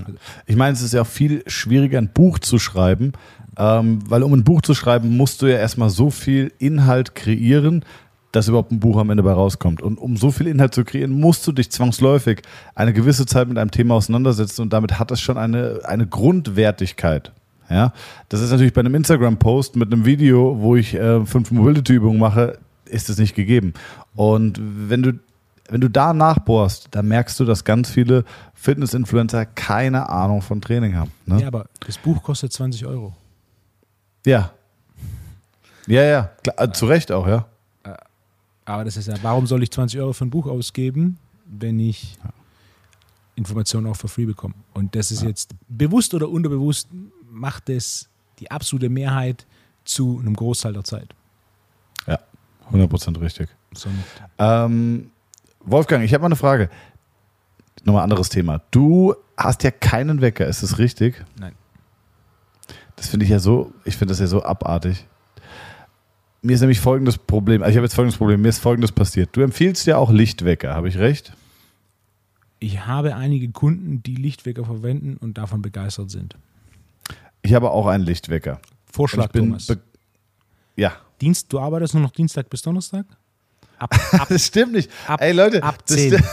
Also. Ich meine, es ist ja viel schwieriger, ein Buch zu schreiben, ähm, weil um ein Buch zu schreiben, musst du ja erstmal so viel Inhalt kreieren, dass überhaupt ein Buch am Ende bei rauskommt. Und um so viel Inhalt zu kreieren, musst du dich zwangsläufig eine gewisse Zeit mit einem Thema auseinandersetzen und damit hat das schon eine, eine Grundwertigkeit. Ja, das ist natürlich bei einem Instagram-Post mit einem Video, wo ich äh, fünf Mobility-Übungen mache, ist das nicht gegeben. Und wenn du wenn du da nachbohrst, dann merkst du, dass ganz viele Fitness-Influencer keine Ahnung von Training haben. Ne? Ja, aber das Buch kostet 20 Euro. Ja. Ja, ja, klar, äh, zu Recht auch, ja. Aber das ist ja, warum soll ich 20 Euro für ein Buch ausgeben, wenn ich Informationen auch for free bekomme? Und das ist jetzt bewusst oder unterbewusst, macht es die absolute Mehrheit zu einem Großteil der Zeit. Ja, 100% richtig. So, Ähm, Wolfgang, ich habe mal eine Frage. Nochmal anderes Thema. Du hast ja keinen Wecker, ist das richtig? nein. Das finde ich ja so, ich finde das ja so abartig. Mir ist nämlich folgendes Problem, also ich habe jetzt folgendes Problem, mir ist folgendes passiert. Du empfiehlst ja auch Lichtwecker, habe ich recht? Ich habe einige Kunden, die Lichtwecker verwenden und davon begeistert sind. Ich habe auch einen Lichtwecker. Vorschlag, bin Thomas. ja, Dienst, du arbeitest nur noch Dienstag bis Donnerstag? Ab, ab, das stimmt nicht. ab, Ey Leute, ab das, 10.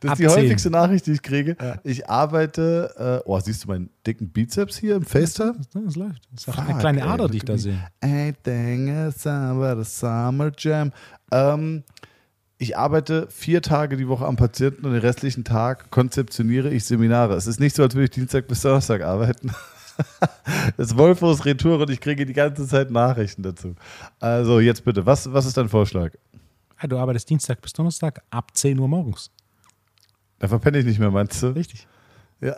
das ist die 10. häufigste Nachricht, die ich kriege. Ja. Ich arbeite, äh, oh, siehst du meinen dicken Bizeps hier im FaceTime? Das läuft. Das ist eine kleine ey, Ader, look die ich da sehe. I think it's summer, jam. Ähm, ich arbeite vier Tage die Woche am Patienten und den restlichen Tag konzeptioniere ich Seminare. Es ist nicht so, als würde ich Dienstag bis Donnerstag arbeiten. Das ist Wolfos Retour und ich kriege die ganze Zeit Nachrichten dazu. Also jetzt bitte, was, was ist dein Vorschlag? Du arbeitest Dienstag bis Donnerstag ab 10 Uhr morgens. Da verpenne ich nicht mehr, meinst du? Richtig.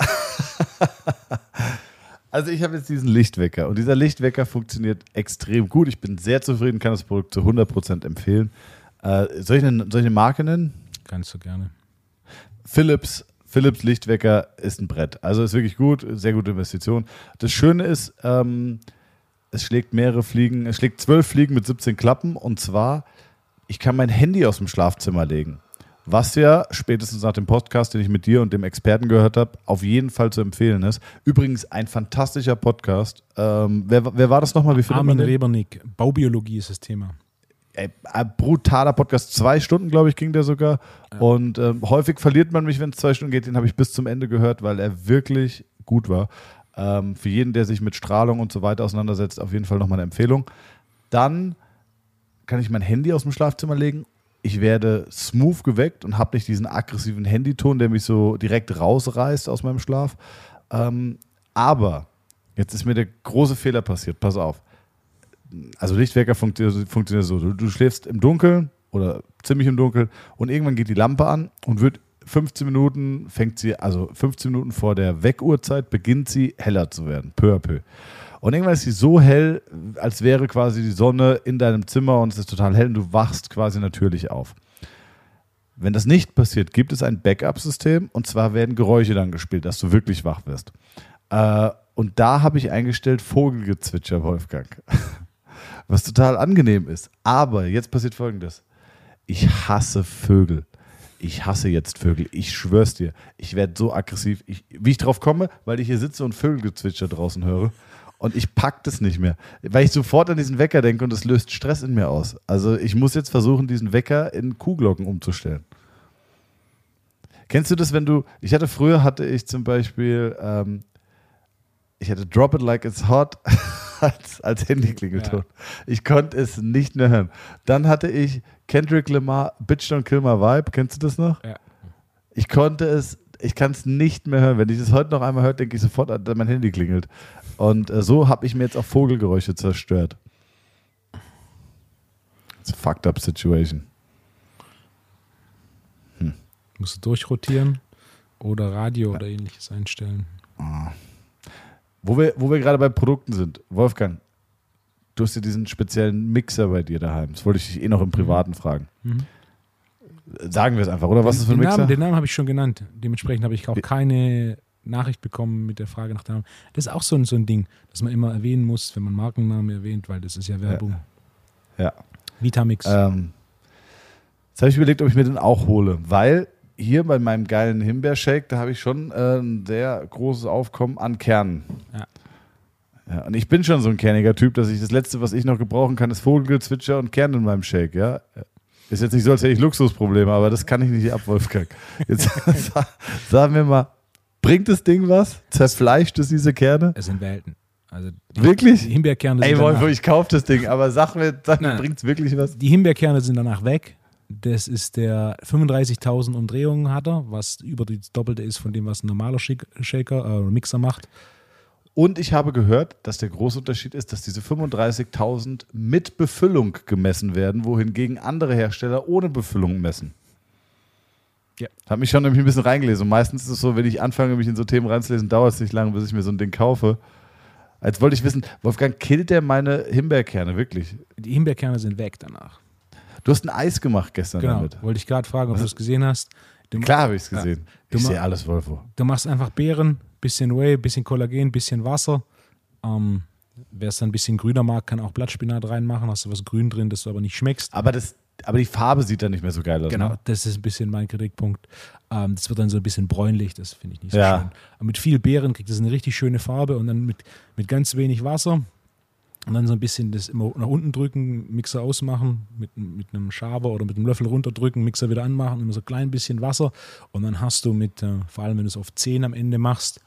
Also ich habe jetzt diesen Lichtwecker und dieser Lichtwecker funktioniert extrem gut. Ich bin sehr zufrieden, kann das Produkt zu 100% empfehlen. Äh, soll, ich eine, soll ich eine Marke nennen? Kannst du gerne. Philips, Philips Lichtwecker ist ein Brett. Also ist wirklich gut, sehr gute Investition. Das Schöne ist, ähm, es schlägt mehrere Fliegen, es schlägt zwölf Fliegen mit 17 Klappen und zwar, ich kann mein Handy aus dem Schlafzimmer legen. Was ja spätestens nach dem Podcast, den ich mit dir und dem Experten gehört habe, auf jeden Fall zu empfehlen ist. Übrigens ein fantastischer Podcast. Ähm, wer, wer war das nochmal? Wie Armin? Rebernick. Baubiologie ist das Thema. Ey, ein brutaler Podcast. Zwei Stunden, glaube ich, ging der sogar. Und ähm, häufig verliert man mich, wenn es zwei Stunden geht. Den habe ich bis zum Ende gehört, weil er wirklich gut war. Ähm, für jeden, der sich mit Strahlung und so weiter auseinandersetzt, auf jeden Fall nochmal eine Empfehlung. Dann kann ich mein Handy aus dem Schlafzimmer legen. Ich werde smooth geweckt und habe nicht diesen aggressiven Handyton, der mich so direkt rausreißt aus meinem Schlaf. Ähm, aber jetzt ist mir der große Fehler passiert. Pass auf also Lichtwecker funktioniert, so. Du, du schläfst im Dunkeln oder ziemlich im Dunkeln und irgendwann geht die Lampe an und wird 15 Minuten, fängt sie, also 15 Minuten vor der Weckuhrzeit beginnt sie heller zu werden, peu à peu. Und irgendwann ist sie so hell, als wäre quasi die Sonne in deinem Zimmer und es ist total hell und du wachst quasi natürlich auf. Wenn das nicht passiert, gibt es ein Backup-System und zwar werden Geräusche dann gespielt, dass du wirklich wach wirst. Äh, und da habe ich eingestellt Vogelgezwitscher, Wolfgang. Was total angenehm ist. Aber jetzt passiert folgendes. Ich hasse Vögel. Ich hasse jetzt Vögel. Ich schwör's dir. Ich werde so aggressiv. Ich, wie ich drauf komme, weil ich hier sitze und Vögelgezwitscher draußen höre. Und ich pack das nicht mehr. Weil ich sofort an diesen Wecker denke und es löst Stress in mir aus. Also ich muss jetzt versuchen, diesen Wecker in Kuhglocken umzustellen. Kennst du das, wenn du. Ich hatte früher, hatte ich zum Beispiel. Ähm, ich hatte Drop It Like It's Hot als, als Handyklingelton. Ich konnte es nicht mehr hören. Dann hatte ich Kendrick Lamar, Bitch Don't Kill My Vibe. Kennst du das noch? Ja. Ich konnte es, ich kann es nicht mehr hören. Wenn ich es heute noch einmal höre, denke ich sofort, dass mein Handy klingelt. Und äh, so habe ich mir jetzt auch Vogelgeräusche zerstört. It's a fucked up situation. Musst du durchrotieren oder Radio oder ähnliches einstellen. Wo wir, wo wir gerade bei Produkten sind, Wolfgang, du hast ja diesen speziellen Mixer bei dir daheim. Das wollte ich dich eh noch im Privaten fragen. Mhm. Sagen wir es einfach, oder? Was ist das für ein den Mixer? Namen, den Namen habe ich schon genannt. Dementsprechend habe ich auch keine Nachricht bekommen mit der Frage nach Namen. Das ist auch so ein, so ein Ding, das man immer erwähnen muss, wenn man Markennamen erwähnt, weil das ist ja Werbung. ja. Vitamix. Ähm, jetzt habe ich überlegt, ob ich mir den auch hole, weil hier bei meinem geilen Himbeershake, da habe ich schon äh, ein sehr großes Aufkommen an Kernen. Ja. Ja, und ich bin schon so ein kerniger Typ, dass ich das Letzte, was ich noch gebrauchen kann, ist Vogelgezwitscher und Kern in meinem Shake, ja. Ist jetzt nicht so, als hätte ich Luxusprobleme, aber das kann ich nicht ab, Wolfgang. Jetzt sa- sagen wir mal, bringt das Ding was? Zerfleischt es diese Kerne? es sind Welten. Also die, Wirklich? Die Himbeerkerne Ey, Wolf, ich kaufe das Ding, aber sag mir, bringt es wirklich was? die Himbeerkerne sind danach weg. Das ist der 35.000 Umdrehungen hat er, was über das Doppelte ist von dem, was ein normaler Shak- Shaker äh, oder Mixer macht. Und ich habe gehört, dass der große Unterschied ist, dass diese 35.000 mit Befüllung gemessen werden, wohingegen andere Hersteller ohne Befüllung messen. Ja. Habe mich schon nämlich ein bisschen reingelesen. Und meistens ist es so, wenn ich anfange, mich in so Themen reinzulesen, dauert es nicht lange, bis ich mir so ein Ding kaufe. Als wollte ich wissen, Wolfgang, killt der meine Himbeerkerne wirklich? Die Himbeerkerne sind weg danach. Du hast ein Eis gemacht gestern Genau. damit. Wollte ich gerade fragen, ob du es gesehen hast. Du, Klar habe ich es gesehen. Du ich sehe alles, Wolfo. du machst einfach Beeren, bisschen Whey, bisschen Kollagen, bisschen Wasser. Ähm, Wer es dann ein bisschen grüner mag, kann auch Blattspinat reinmachen. Hast du was grün drin, das du aber nicht schmeckst. Aber, das, aber die Farbe sieht dann nicht mehr so geil aus. Genau, Ne? das ist ein bisschen mein Kritikpunkt. Ähm, das wird dann so ein bisschen bräunlich, das finde ich nicht so Ja. schön. Aber mit viel Beeren kriegt es eine richtig schöne Farbe und dann mit, mit ganz wenig Wasser und dann so ein bisschen das immer nach unten drücken, Mixer ausmachen, mit, mit einem Schaber oder mit einem Löffel runterdrücken, Mixer wieder anmachen, immer so ein klein bisschen Wasser und dann hast du mit, äh, vor allem wenn du es auf 10 am Ende machst,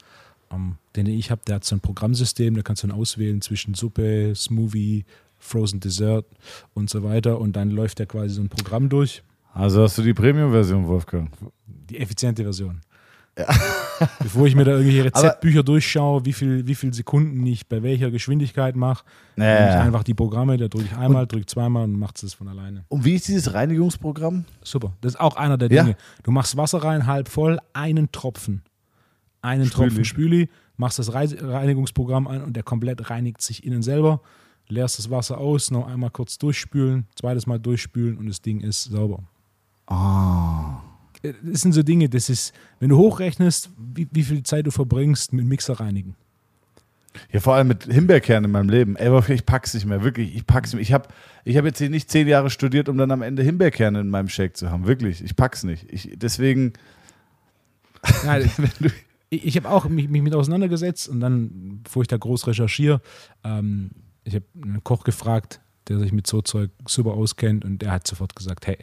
ähm, den ich habe, der hat so ein Programmsystem, da kannst du dann auswählen zwischen Suppe, Smoothie, Frozen Dessert und so weiter und dann läuft der quasi so ein Programm durch Also hast du die Premium-Version, Wolfgang. die effiziente Version. Bevor ich mir da irgendwelche Rezeptbücher durchschaue, wie viel, wie viel Sekunden ich bei welcher Geschwindigkeit mache, nehme ich Ja. einfach die Programme, da drücke ich einmal, drücke zweimal und macht es von alleine. Und wie ist dieses Reinigungsprogramm? Super. Das ist auch einer der Ja. Dinge. Du machst Wasser rein, halb voll, einen Tropfen. Einen Spüli. Tropfen Spüli, machst das Reinigungsprogramm an und der komplett reinigt sich innen selber. Leerst das Wasser aus, noch einmal kurz durchspülen, zweites Mal durchspülen und das Ding ist sauber. Ah. Äh, Das sind so Dinge, das ist, wenn du hochrechnest, wie, wie viel Zeit du verbringst mit Mixer reinigen. Ja, vor allem mit Himbeerkernen in meinem Leben. Ey, aber ich pack's nicht mehr, wirklich. Ich pack's nicht mehr. Ich habe ich hab jetzt hier nicht zehn Jahre studiert, um dann am Ende Himbeerkerne in meinem Shake zu haben. Wirklich. Ich pack's nicht. Ich, deswegen. Ich ich habe auch mich, mich mit auseinandergesetzt und dann, bevor ich da groß recherchiere, ähm, ich habe einen Koch gefragt, der sich mit so Zeug super auskennt und der hat sofort gesagt, hey,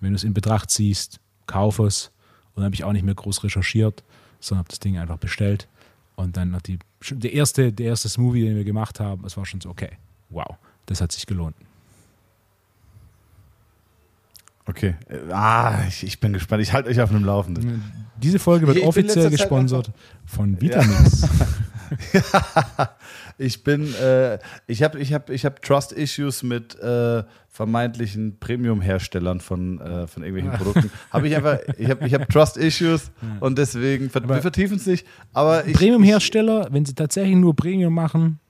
wenn du es in Betracht ziehst, kauf es. Und dann habe ich auch nicht mehr groß recherchiert, sondern habe das Ding einfach bestellt. Und dann hat die, der erste, der erste Smoothie, den wir gemacht haben, es war schon so, okay, wow, das hat sich gelohnt. Okay. Ah, ich, ich bin gespannt. Ich halte euch auf einem Laufenden. Diese Folge wird Ich offiziell gesponsert von Vitamix. Ich bin, äh, ich habe ich hab, ich hab Trust-Issues mit äh, vermeintlichen Premium-Herstellern von, äh, von irgendwelchen Produkten. Habe ich einfach, ich habe ich hab Trust-Issues und deswegen, ver Aber- wir vertiefen es nicht, aber. Premium-Hersteller, wenn sie tatsächlich nur Premium machen,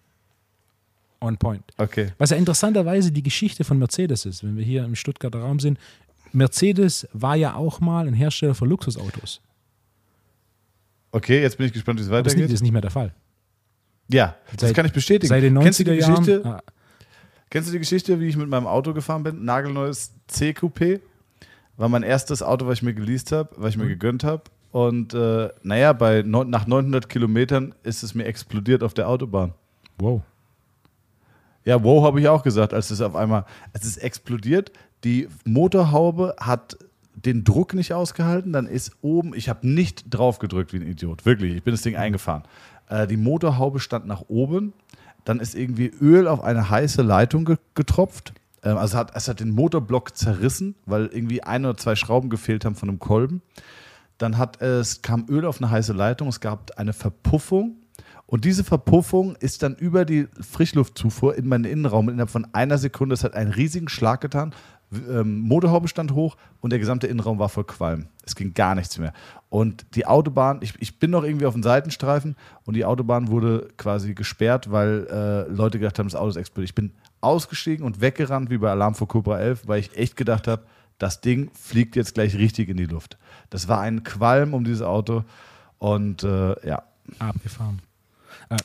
on point. Okay. Was ja interessanterweise die Geschichte von Mercedes ist, wenn wir hier im Stuttgarter Raum sind. Mercedes war ja auch mal ein Hersteller für Luxusautos. Okay, jetzt bin ich gespannt, wie es weitergeht. das ist nicht mehr der Fall. Ja, das Seit- kann ich bestätigen. Seit den Kennst du die 90er Jahren. Geschichte? ah, Kennst du die Geschichte, wie ich mit meinem Auto gefahren bin? Nagelneues C-Coupé. War mein erstes Auto, was ich mir geleast habe, was ich mir gegönnt habe. Und äh, naja, bei neun, nach 900 Kilometern ist es mir explodiert auf der Autobahn. wow. Ja, wow, habe ich auch gesagt, als es auf einmal, es ist explodiert. Die Motorhaube hat den Druck nicht ausgehalten, dann ist oben, ich habe nicht drauf gedrückt wie ein Idiot, wirklich, ich bin das Ding eingefahren. Äh, die Motorhaube stand nach oben, dann ist irgendwie Öl auf eine heiße Leitung ge getropft. Ähm, also hat, es hat den Motorblock zerrissen, weil irgendwie ein oder zwei Schrauben gefehlt haben von einem Kolben. Dann hat es, kam Öl auf eine heiße Leitung, es gab eine Verpuffung. Und diese Verpuffung ist dann über die Frischluftzufuhr in meinen Innenraum innerhalb von einer Sekunde. Es hat einen riesigen Schlag getan. Ähm, Motorhaube stand hoch und der gesamte Innenraum war voll Qualm. Es ging gar nichts mehr. Und die Autobahn, ich, ich bin noch irgendwie auf dem Seitenstreifen und die Autobahn wurde quasi gesperrt, weil äh, Leute gedacht haben, das Auto ist explodiert. Ich bin ausgestiegen und weggerannt wie bei Alarm vor Cobra 11, weil ich echt gedacht habe, das Ding fliegt jetzt gleich richtig in die Luft. Das war ein Qualm um dieses Auto und äh, ja, Abgefahren.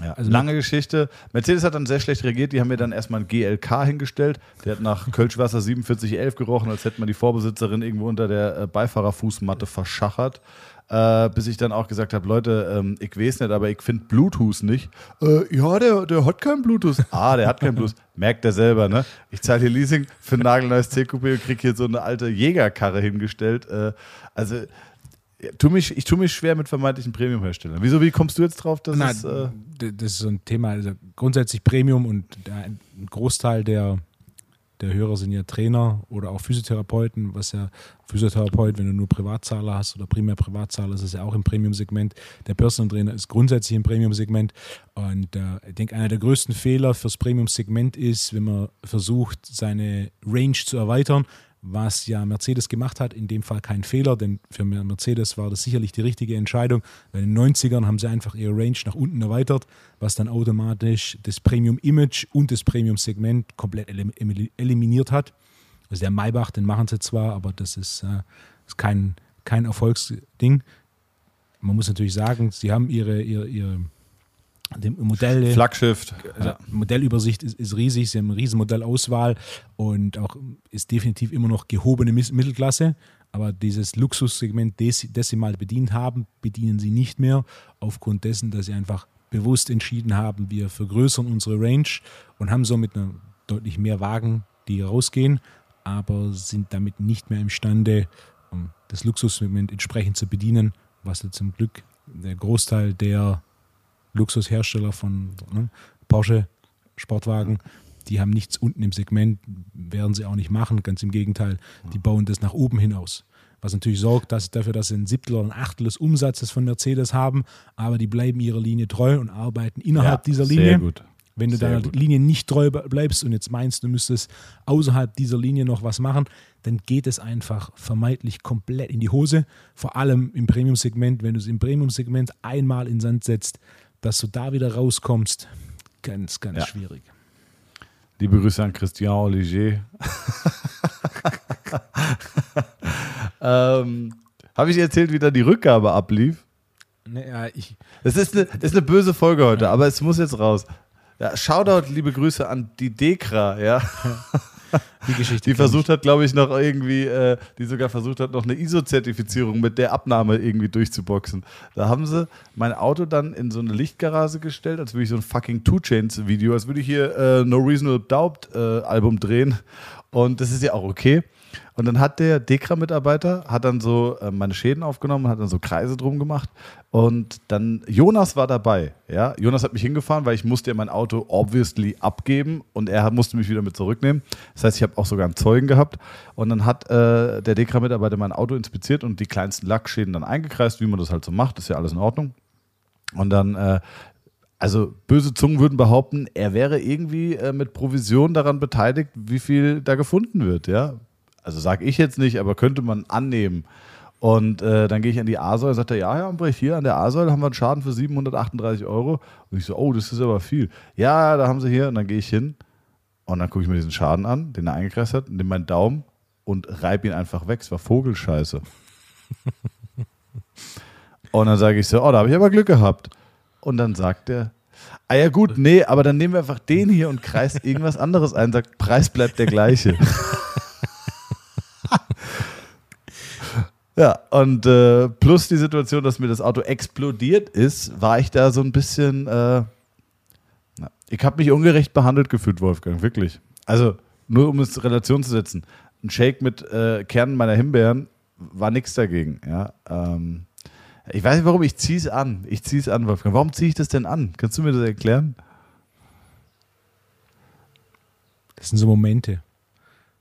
Ja, also lange Geschichte. Mercedes hat dann sehr schlecht reagiert. Die haben mir dann erstmal ein GLK hingestellt. Der hat nach Kölschwasser 4711 gerochen, als hätte man die Vorbesitzerin irgendwo unter der äh, Beifahrerfußmatte verschachert. Äh, bis ich dann auch gesagt habe, Leute, ähm, ich weiß nicht, aber ich finde Bluetooth nicht. Äh, ja, der, der hat kein Bluetooth. Ah, der hat kein Bluetooth. Merkt er selber, ne? Ich zahle hier Leasing für ein nagelneues C-Coupé und kriege hier so eine alte Jägerkarre hingestellt. Äh, also, ja, tu mich, ich tue mich schwer mit vermeintlichen Premium-Herstellern. Wieso, wie kommst du jetzt drauf, dass Na, es... Äh, das ist so ein Thema, also grundsätzlich Premium und ein Großteil der, der Hörer sind ja Trainer oder auch Physiotherapeuten, was ja Physiotherapeut, wenn du nur Privatzahler hast oder primär Privatzahler, ist es ja auch im Premium-Segment. Der Personal Trainer ist grundsätzlich im Premium-Segment. Und äh, ich denke, einer der größten Fehler fürs Premium-Segment ist, wenn man versucht, seine Range zu erweitern, was ja Mercedes gemacht hat, in dem Fall kein Fehler, denn für Mercedes war das sicherlich die richtige Entscheidung, in den 90ern haben sie einfach ihre Range nach unten erweitert, was dann automatisch das Premium-Image und das Premium-Segment komplett eliminiert hat. Also der Maybach, den machen sie zwar, aber das ist, äh, ist kein, kein Erfolgsding. Man muss natürlich sagen, sie haben ihre, ihre, ihre dem Modell, Flaggschiff. Also Modellübersicht ist, ist, riesig, sie haben eine riesen Modellauswahl und auch ist definitiv immer noch gehobene Mittelklasse. Aber dieses Luxussegment, das, das sie mal bedient haben, bedienen sie nicht mehr, aufgrund dessen, dass sie einfach bewusst entschieden haben, wir vergrößern unsere Range und haben somit eine, deutlich mehr Wagen, die rausgehen, aber sind damit nicht mehr imstande, das Luxussegment entsprechend zu bedienen, was ja zum Glück der Großteil der Luxushersteller von ne, Porsche Sportwagen, die haben nichts unten im Segment, werden sie auch nicht machen. Ganz im Gegenteil, die bauen das nach oben hinaus. Was natürlich sorgt dass dafür, dass sie ein Siebtel oder ein Achtel des Umsatzes von Mercedes haben, aber die bleiben ihrer Linie treu und arbeiten innerhalb ja, dieser Linie. Sehr gut. Wenn du deiner Linie nicht treu bleibst und jetzt meinst, du müsstest außerhalb dieser Linie noch was machen, dann geht es einfach vermeintlich komplett in die Hose. Vor allem im Premium-Segment. Wenn du es im Premium-Segment einmal in Sand setzt, dass du da wieder rauskommst, ganz, ganz ja. schwierig. Liebe Grüße an Christian Olivier. ähm, Habe ich erzählt, wie da die Rückgabe ablief? Naja, ich. Es ist eine, ist eine böse Folge heute, ja. aber es muss jetzt raus. Ja, Shoutout, liebe Grüße an die Dekra, ja. Die Geschichte. Die versucht hat, glaube ich, noch irgendwie, äh, die sogar versucht hat, noch eine ISO-Zertifizierung mit der Abnahme irgendwie durchzuboxen. Da haben sie mein Auto dann in so eine Lichtgarage gestellt, als würde ich so ein fucking Two Chains-Video, als würde ich hier äh, No Reasonable Doubt äh, Album drehen. Und das ist ja auch okay. Und dann hat der Dekra-Mitarbeiter, hat dann so äh, meine Schäden aufgenommen, hat dann so Kreise drum gemacht. Und dann, Jonas war dabei. Ja? Jonas hat mich hingefahren, weil ich musste ja mein Auto obviously abgeben und er musste mich wieder mit zurücknehmen. Das heißt, ich habe auch sogar einen Zeugen gehabt. Und dann hat äh, der Dekra-Mitarbeiter mein Auto inspiziert und die kleinsten Lackschäden dann eingekreist, wie man das halt so macht. ist ja alles in Ordnung. Und dann äh, also böse Zungen würden behaupten, er wäre irgendwie äh, mit Provision daran beteiligt, wie viel da gefunden wird, ja also sage ich jetzt nicht, aber könnte man annehmen. Und äh, dann gehe ich an die A-Säule, sagt er, ja, Herr Ambrecht, hier an der A-Säule haben wir einen Schaden für 738 Euro. Und ich so, oh, das ist aber viel. Ja, da haben sie hier. Und dann gehe ich hin und dann gucke ich mir diesen Schaden an, den er eingekreist hat, nehme meinen Daumen und reibe ihn einfach weg. Es war Vogelscheiße. und dann sage ich so, oh, da habe ich aber Glück gehabt. Und dann sagt er, ah ja gut, nee, aber dann nehmen wir einfach den hier und kreist irgendwas anderes ein, sagt, Preis bleibt der gleiche. Ja, und äh, plus die Situation, dass mir das Auto explodiert ist, war ich da so ein bisschen. Äh, ich habe mich ungerecht behandelt gefühlt, Wolfgang, wirklich. Also, nur um es in Relation zu setzen. Ein Shake mit äh, Kernen meiner Himbeeren war nichts dagegen. Ja, ähm, ich weiß nicht warum, ich ziehe es an. Ich ziehe es an, Wolfgang. Warum ziehe ich das denn an? Kannst du mir das erklären? Das sind so Momente.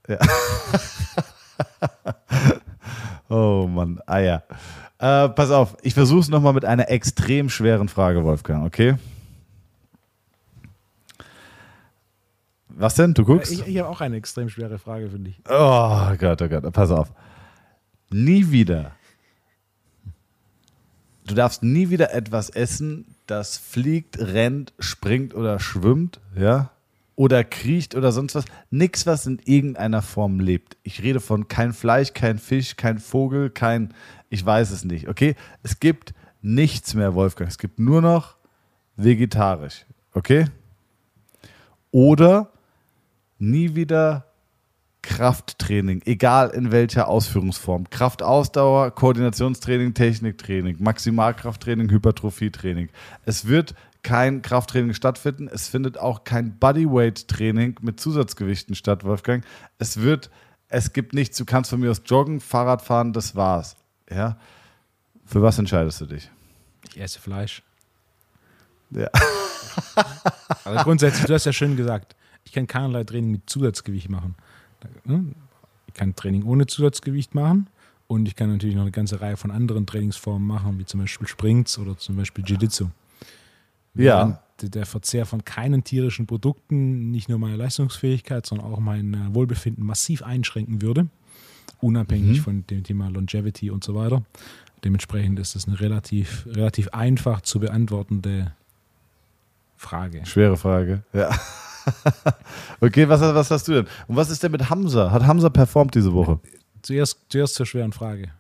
Ja. Oh Mann, ah ja. Äh, pass auf, ich versuche es nochmal mit einer extrem schweren Frage, Wolfgang, okay? Was denn? Du guckst? Ich, ich habe auch eine extrem schwere Frage für dich. Oh Gott, oh Gott, pass auf. Nie wieder. Du darfst nie wieder etwas essen, das fliegt, rennt, springt oder schwimmt, ja? Oder kriecht oder sonst was. Nichts, was in irgendeiner Form lebt. Ich rede von kein Fleisch, kein Fisch, kein Vogel, kein, ich weiß es nicht, okay? Es gibt nichts mehr, Wolfgang. Es gibt nur noch vegetarisch, okay? Oder nie wieder Krafttraining, egal in welcher Ausführungsform. Kraftausdauer, Koordinationstraining, Techniktraining, Maximalkrafttraining, Hypertrophietraining. Es wird kein Krafttraining stattfinden. Es findet auch kein Bodyweight-Training mit Zusatzgewichten statt, Wolfgang. Es wird, es gibt nichts. Du kannst von mir aus joggen, Fahrrad fahren, das war's. Ja. Für was entscheidest du dich? Ich esse Fleisch. Ja. Aber grundsätzlich, du hast ja schön gesagt, ich kann keinerlei Training mit Zusatzgewicht machen. Ne? Ich kann Training ohne Zusatzgewicht machen und ich kann natürlich noch eine ganze Reihe von anderen Trainingsformen machen, wie zum Beispiel Sprints oder zum Beispiel Jiu-Jitsu. Ja. Der Verzehr von keinen tierischen Produkten nicht nur meine Leistungsfähigkeit, sondern auch mein äh, Wohlbefinden massiv einschränken würde, unabhängig Mhm. von dem Thema Longevity und so weiter. Dementsprechend ist das eine relativ, relativ einfach zu beantwortende Frage. Schwere Frage. Ja. okay, was, was hast du denn? Und was ist denn mit Hamza? Hat Hamza performt diese Woche? Zuerst, zuerst zur schweren Frage.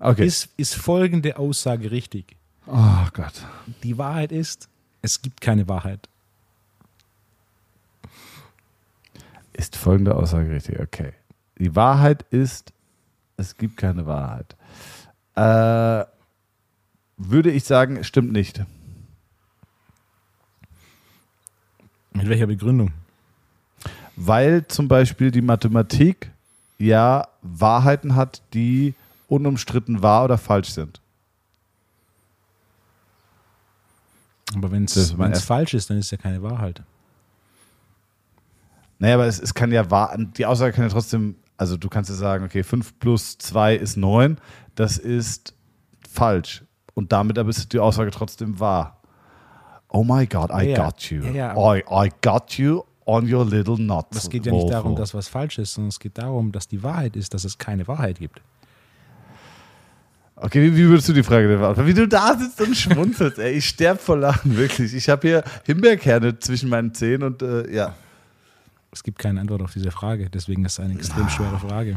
Okay. Ist, ist folgende Aussage richtig? oh Gott. Die Wahrheit ist, es gibt keine Wahrheit. Ist folgende Aussage richtig? Okay. Die Wahrheit ist, es gibt keine Wahrheit. Äh, würde ich sagen, stimmt nicht. Mit welcher Begründung? Weil zum Beispiel die Mathematik ja Wahrheiten hat, die unumstritten wahr oder falsch sind. Aber wenn es falsch ist, dann ist es ja keine Wahrheit. Naja, aber es, es kann ja wahr, die Aussage kann ja trotzdem, also du kannst ja sagen, okay, 5 plus 2 ist 9, das ist falsch. Und damit aber ist die Aussage trotzdem wahr. Oh my God, I Ja, got you. Ja, ja, I, I got you on your little nuts. Es geht ja nicht darum, dass was falsch ist, sondern es geht darum, dass die Wahrheit ist, dass es keine Wahrheit gibt. Okay, wie, wie würdest du die Frage denn beantworten? Wie du da sitzt und schmunzelst, ey. Ich sterb vor Lachen, wirklich. Ich habe hier Himbeerkerne zwischen meinen Zähnen und äh, ja. Es gibt keine Antwort auf diese Frage, deswegen ist es eine extrem schwere Frage.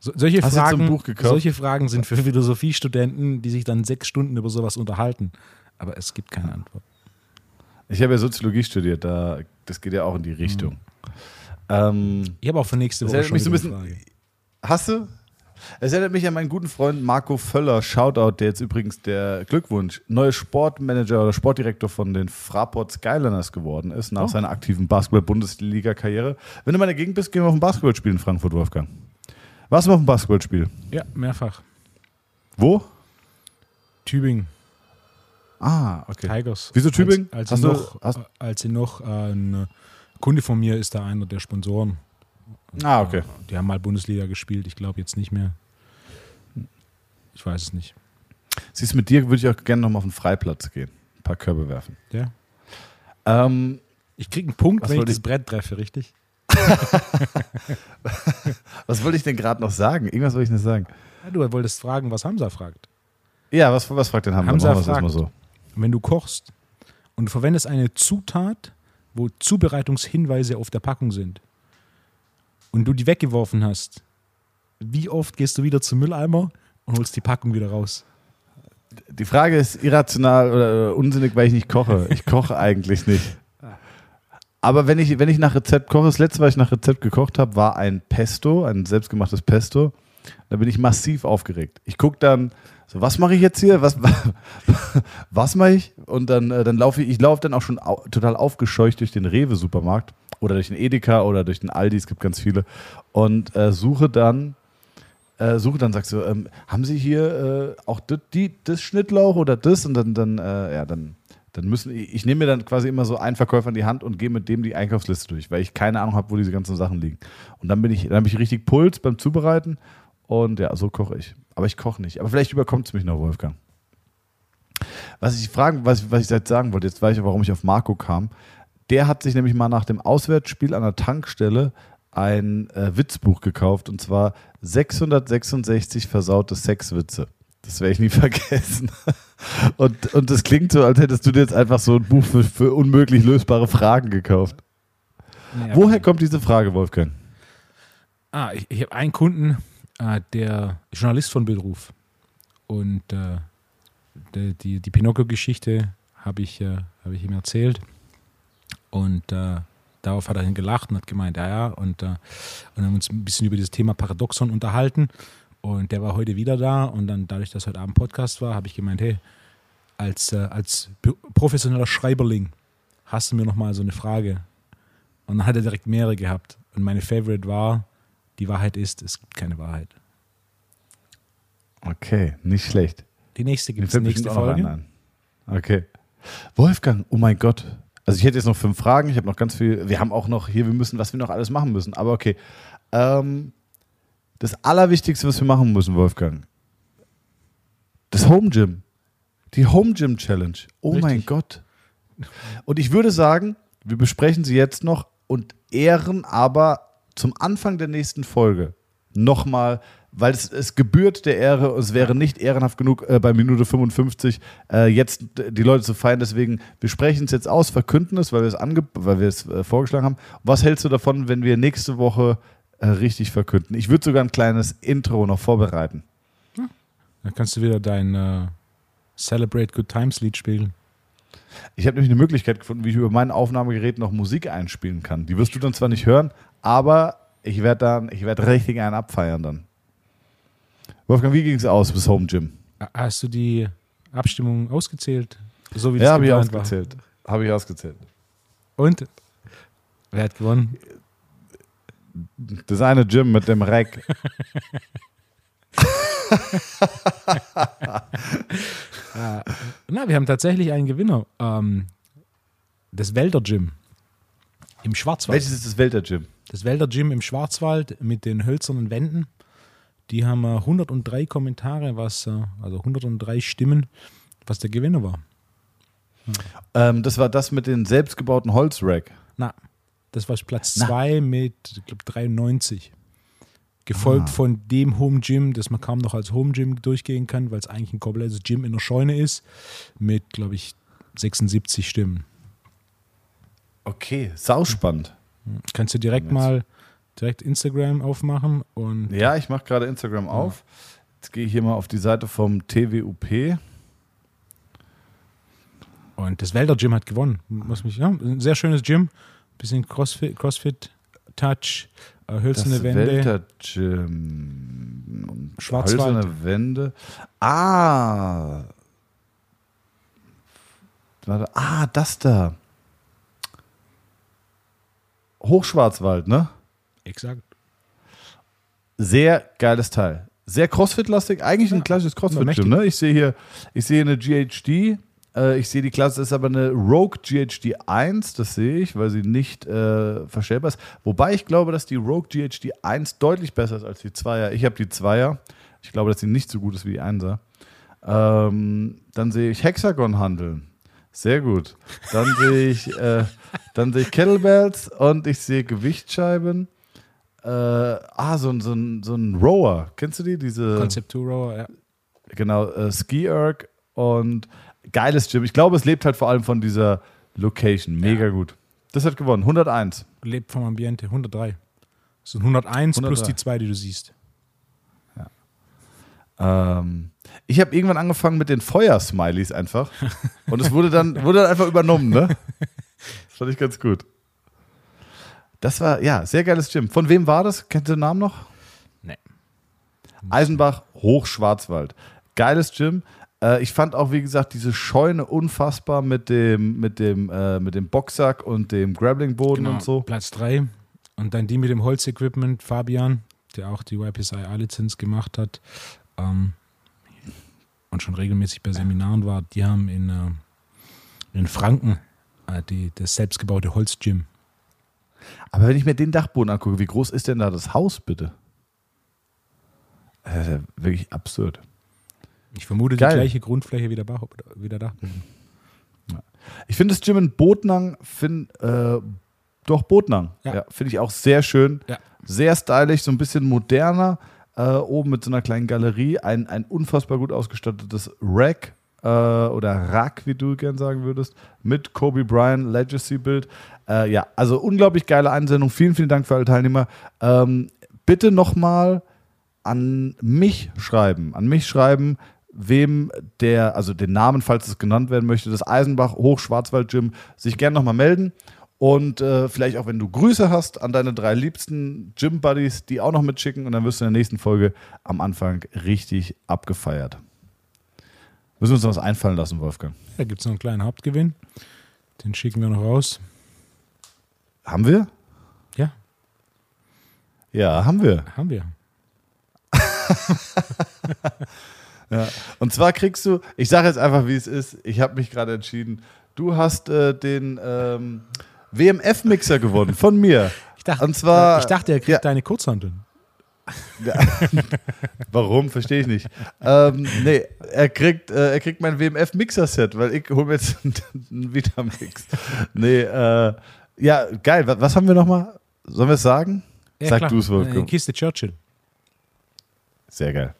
So, solche, Hast Fragen, Buch gekauft? solche Fragen sind für Philosophiestudenten, die sich dann sechs Stunden über sowas unterhalten. Aber es gibt keine Antwort. Ich habe ja Soziologie studiert, da, das geht ja auch in die Richtung. Ähm, Ich habe auch für nächste Woche schon mich so ein eine bisschen- Frage. Hast du? Es erinnert mich an meinen guten Freund Marco Völler, Shoutout, der jetzt übrigens der Glückwunsch, neuer Sportmanager oder Sportdirektor von den Fraport Skyliners geworden ist, nach Oh. seiner aktiven Basketball-Bundesliga-Karriere. Wenn du mal in der Gegend bist, gehen wir auf ein Basketballspiel in Frankfurt, Wolfgang. Warst du mal auf ein Basketballspiel? Ja, mehrfach. Wo? Tübingen, Ah, okay. Tigers. Wieso Tübingen? Als, Hast als, sie du- noch, hast- als noch äh, ein Kunde von mir ist da einer der Sponsoren. Ah, okay. Die haben mal Bundesliga gespielt, ich glaube jetzt nicht mehr. Ich weiß es nicht. Siehst du, mit dir würde ich auch gerne noch mal auf den Freiplatz gehen. Ein paar Körbe werfen. Ja. Ähm, Ich kriege einen Punkt, wenn ich das Brett treffe, richtig? was wollte ich denn gerade noch sagen? Irgendwas wollte ich noch sagen. Ja, du wolltest fragen, was Hamza fragt. Ja, was, was fragt denn Hamza? Hamza Machen fragt. erstmal so. Wenn du kochst und du verwendest eine Zutat, wo Zubereitungshinweise auf der Packung sind und du die weggeworfen hast, wie oft gehst du wieder zum Mülleimer und holst die Packung wieder raus? Die Frage ist irrational oder unsinnig, weil ich nicht koche. Ich koche eigentlich nicht. Aber wenn ich, wenn ich nach Rezept koche, das letzte, was ich nach Rezept gekocht habe, war ein Pesto, ein selbstgemachtes Pesto. Da bin ich massiv aufgeregt. Ich gucke dann, so, was mache ich jetzt hier? Was, was mache ich? Und dann, äh, dann laufe ich, ich laufe dann auch schon au total aufgescheucht durch den Rewe-Supermarkt oder durch den Edeka oder durch den Aldi, es gibt ganz viele. Und äh, suche dann äh, suche, dann sagst du, ähm, haben Sie hier äh, auch das, die, das Schnittlauch oder das? Und dann, dann, äh, ja, dann, dann müssen, ich, ich nehme mir dann quasi immer so einen Verkäufer in die Hand und gehe mit dem die Einkaufsliste durch, weil ich keine Ahnung habe, wo diese ganzen Sachen liegen. Und dann bin ich, dann habe ich richtig Puls beim Zubereiten und ja, so koche ich. Aber ich koche nicht. Aber vielleicht überkommt es mich noch, Wolfgang. Was ich fragen, was, was ich jetzt sagen wollte, jetzt weiß ich, warum ich auf Marco kam. Der hat sich nämlich mal nach dem Auswärtsspiel an der Tankstelle ein äh, Witzbuch gekauft und zwar 666 versaute Sexwitze. Das werde ich nie vergessen. Und, und das klingt so, als hättest du dir jetzt einfach so ein Buch für, für unmöglich lösbare Fragen gekauft. Naja, Woher kommt diese Frage, Wolfgang? Ah, ich, ich habe einen Kunden, äh, der ist Journalist von Beruf. Und äh, die, die, die Pinocchio-Geschichte habe ich, äh, hab ich ihm erzählt. Und äh, darauf hat er dann gelacht und hat gemeint, ja, ja. Und, äh, und haben uns ein bisschen über dieses Thema Paradoxon unterhalten. Und der war heute wieder da. Und dann, dadurch, dass heute Abend Podcast war, habe ich gemeint, hey, als, äh, als professioneller Schreiberling hast du mir nochmal so eine Frage. Und dann hat er direkt mehrere gehabt. Und meine Favorite war, die Wahrheit ist, es gibt keine Wahrheit. Okay, nicht schlecht. Die nächste gibt es nächste Folge. Okay. Wolfgang, oh mein Gott. Also ich hätte jetzt noch fünf Fragen, ich habe noch ganz viel, wir haben auch noch hier, wir müssen, was wir noch alles machen müssen, aber okay. Ähm, das Allerwichtigste, was wir machen müssen, Wolfgang, das Home Gym. Die Home Gym Challenge. Oh Richtig. mein Gott. Und ich würde sagen, wir besprechen sie jetzt noch und ehren aber zum Anfang der nächsten Folge nochmal, weil es, es gebührt der Ehre, es wäre nicht ehrenhaft genug äh, bei Minute 55 äh, jetzt die Leute zu feiern. Deswegen, wir sprechen es jetzt aus, verkünden es, weil wir es, ange weil wir es äh, vorgeschlagen haben. Was hältst du davon, wenn wir nächste Woche äh, richtig verkünden? Ich würde sogar ein kleines Intro noch vorbereiten. Dann kannst du wieder dein äh, Celebrate Good Times Lied spielen. Ich habe nämlich eine Möglichkeit gefunden, wie ich über mein Aufnahmegerät noch Musik einspielen kann. Die wirst du dann zwar nicht hören, aber ich werde dann, ich werde richtig einen abfeiern dann. Wolfgang, wie ging es aus bis Home Gym? Hast du die Abstimmung ausgezählt? So wie das Ja, habe ich ausgezählt. Habe ich ausgezählt. Und? Wer hat gewonnen? Das eine Gym mit dem Rack. Na, wir haben tatsächlich einen Gewinner. Ähm, das Wälder Gym im Schwarzwald. Welches ist das Welter Gym? Das Wälder Gym im Schwarzwald mit den hölzernen Wänden. Die haben äh, 103 Kommentare, was, äh, also 103 Stimmen, was der Gewinner war. Ähm, das war das mit den selbstgebauten Holzrack. Na, das war Platz Na. 2 mit, ich glaube, 93. Gefolgt Ah. von dem Home Gym, das man kaum noch als Home Gym durchgehen kann, weil es eigentlich ein komplettes Gym in der Scheune ist, mit, glaube ich, 76 Stimmen. Okay, sauspannend. Kannst du direkt mal direkt Instagram aufmachen und Ja, ich mache gerade Instagram auf. Jetzt gehe ich hier mal auf die Seite vom TWUP. Und das Wälder Gym hat gewonnen. Muss mich, ja, ein sehr schönes Gym. Bisschen Crossfit, Crossfit Touch, äh, hölzerne Das Wände. Welter Gym. Schwarzwald. Hölzerne Wände. Ah. Warte. Ah, das da. Hochschwarzwald, ne? Exakt. Sehr geiles Teil. Sehr Crossfit-lastig. Eigentlich ein klassisches Crossfit-Gym, ne? Ich sehe hier, ich sehe eine GHD. Äh, ich sehe die Klasse ist aber eine Rogue GHD 1. Das sehe ich, weil sie nicht äh, verstellbar ist. Wobei ich glaube, dass die Rogue GHD 1 deutlich besser ist als die 2er. Ich habe die 2er. Ich glaube, dass sie nicht so gut ist wie die 1er. Ähm, dann sehe ich Hexagon handeln. Sehr gut. Dann sehe ich, äh, dann sehe ich Kettlebells und ich sehe Gewichtsscheiben. Äh, ah, so, ein- so, ein, so ein Rower. Kennst du die? Diese, Concept 2 Rower, ja. genau, äh, Ski Erg und geiles Gym. Ich glaube, es lebt halt vor allem von dieser Location. Mega gut. Das hat gewonnen. 101. Lebt vom Ambiente, 103. Das sind 101 plus 103. die zwei, die du siehst. Ähm, ich habe irgendwann angefangen mit den Feuersmileys einfach. Und es wurde dann, wurde dann einfach übernommen, ne? Das fand ich ganz gut. Das war, ja, sehr geiles Gym. Von wem war das? Kennt ihr den Namen noch? Nee. Eisenbach, Hochschwarzwald. Geiles Gym. Äh, ich fand auch, wie gesagt, diese Scheune unfassbar mit dem, mit dem, äh, mit dem Boxsack und dem Grappling-Boden und so. Genau, Platz 3. Und dann die mit dem Holzequipment, Fabian, der auch die YPSI A-Lizenz gemacht hat ähm, und schon regelmäßig bei Seminaren war, die haben in, äh, in Franken äh, die, das selbstgebaute Holzgym. Aber wenn ich mir den Dachboden angucke, wie groß ist denn da das Haus, bitte? Das ist ja wirklich absurd. Ich vermute Geil. die gleiche Grundfläche wie der, Bach, wie der Dachboden. Ich finde das Gym in Botnang, find, äh, doch Botnang, ja. Ja. finde ich auch sehr schön. Ja. Sehr stylisch, so ein bisschen moderner. Äh, oben mit so einer kleinen Galerie. Ein, ein unfassbar gut ausgestattetes Rack äh, oder Rack, wie du gern sagen würdest, mit Kobe Bryant Legacy-Bild. Äh, ja, also unglaublich geile Einsendung. Vielen, vielen Dank für alle Teilnehmer. Ähm, bitte nochmal an mich schreiben. An mich schreiben, wem der, also den Namen, falls es genannt werden möchte, das Eisenbach Hochschwarzwald Gym, sich gerne nochmal melden. Und äh, vielleicht auch, wenn du Grüße hast an deine drei liebsten Gym-Buddies, die auch noch mitschicken. Und dann wirst du in der nächsten Folge am Anfang richtig abgefeiert. Müssen wir uns noch was einfallen lassen, Wolfgang. Da gibt es noch einen kleinen Hauptgewinn. Den schicken wir noch raus. Haben wir? Ja, Ja, haben wir. haben wir. Ja. Und zwar kriegst du, ich sage jetzt einfach, wie es ist, ich habe mich gerade entschieden, du hast äh, den ähm, WMF-Mixer gewonnen von mir. Ich dachte, Und zwar- ich dachte er kriegt ja. deine Kurzhanteln. Warum? Verstehe ich nicht. ähm, nee, er kriegt, äh, er kriegt mein WMF-Mixer-Set, weil ich hole mir jetzt einen Vitamix. Nee, äh, ja, geil. Was, was haben wir nochmal? Sollen wir es sagen? Ja, Sag du es, Wolfgang. Kiste Churchill. Sehr geil.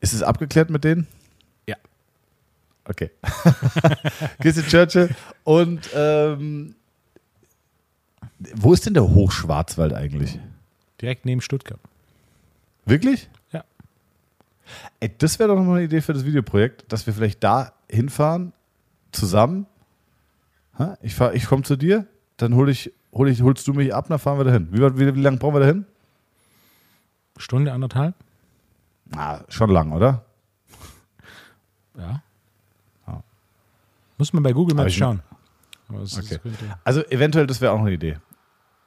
Ist es abgeklärt mit denen? Ja. Okay. Kiste Churchill. Und ähm, wo ist denn der Hochschwarzwald eigentlich? Direkt neben Stuttgart. Wirklich? Ja. Ey, das wäre doch nochmal eine Idee für das Videoprojekt, dass wir vielleicht da hinfahren, zusammen. Ha? Ich, fahr- ich komme zu dir, dann hol ich, hol ich, holst du mich ab, dann fahren wir dahin. Wie, wie, wie lange brauchen wir dahin? Stunde, anderthalb? Ah, schon lang, oder? Ja. Ja. Muss man bei Google Maps schauen. Okay. Also eventuell, das wäre auch eine Idee.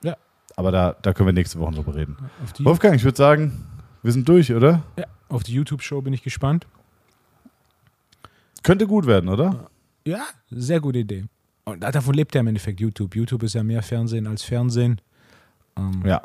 Ja. Aber da, da können wir nächste Woche drüber reden. Wolfgang, ich würde sagen, wir sind durch, oder? ja, auf die YouTube-Show bin ich gespannt. Könnte gut werden, oder? Ja, sehr gute Idee. Und davon lebt ja im Endeffekt YouTube. YouTube ist ja mehr Fernsehen als Fernsehen. Ähm, Ja.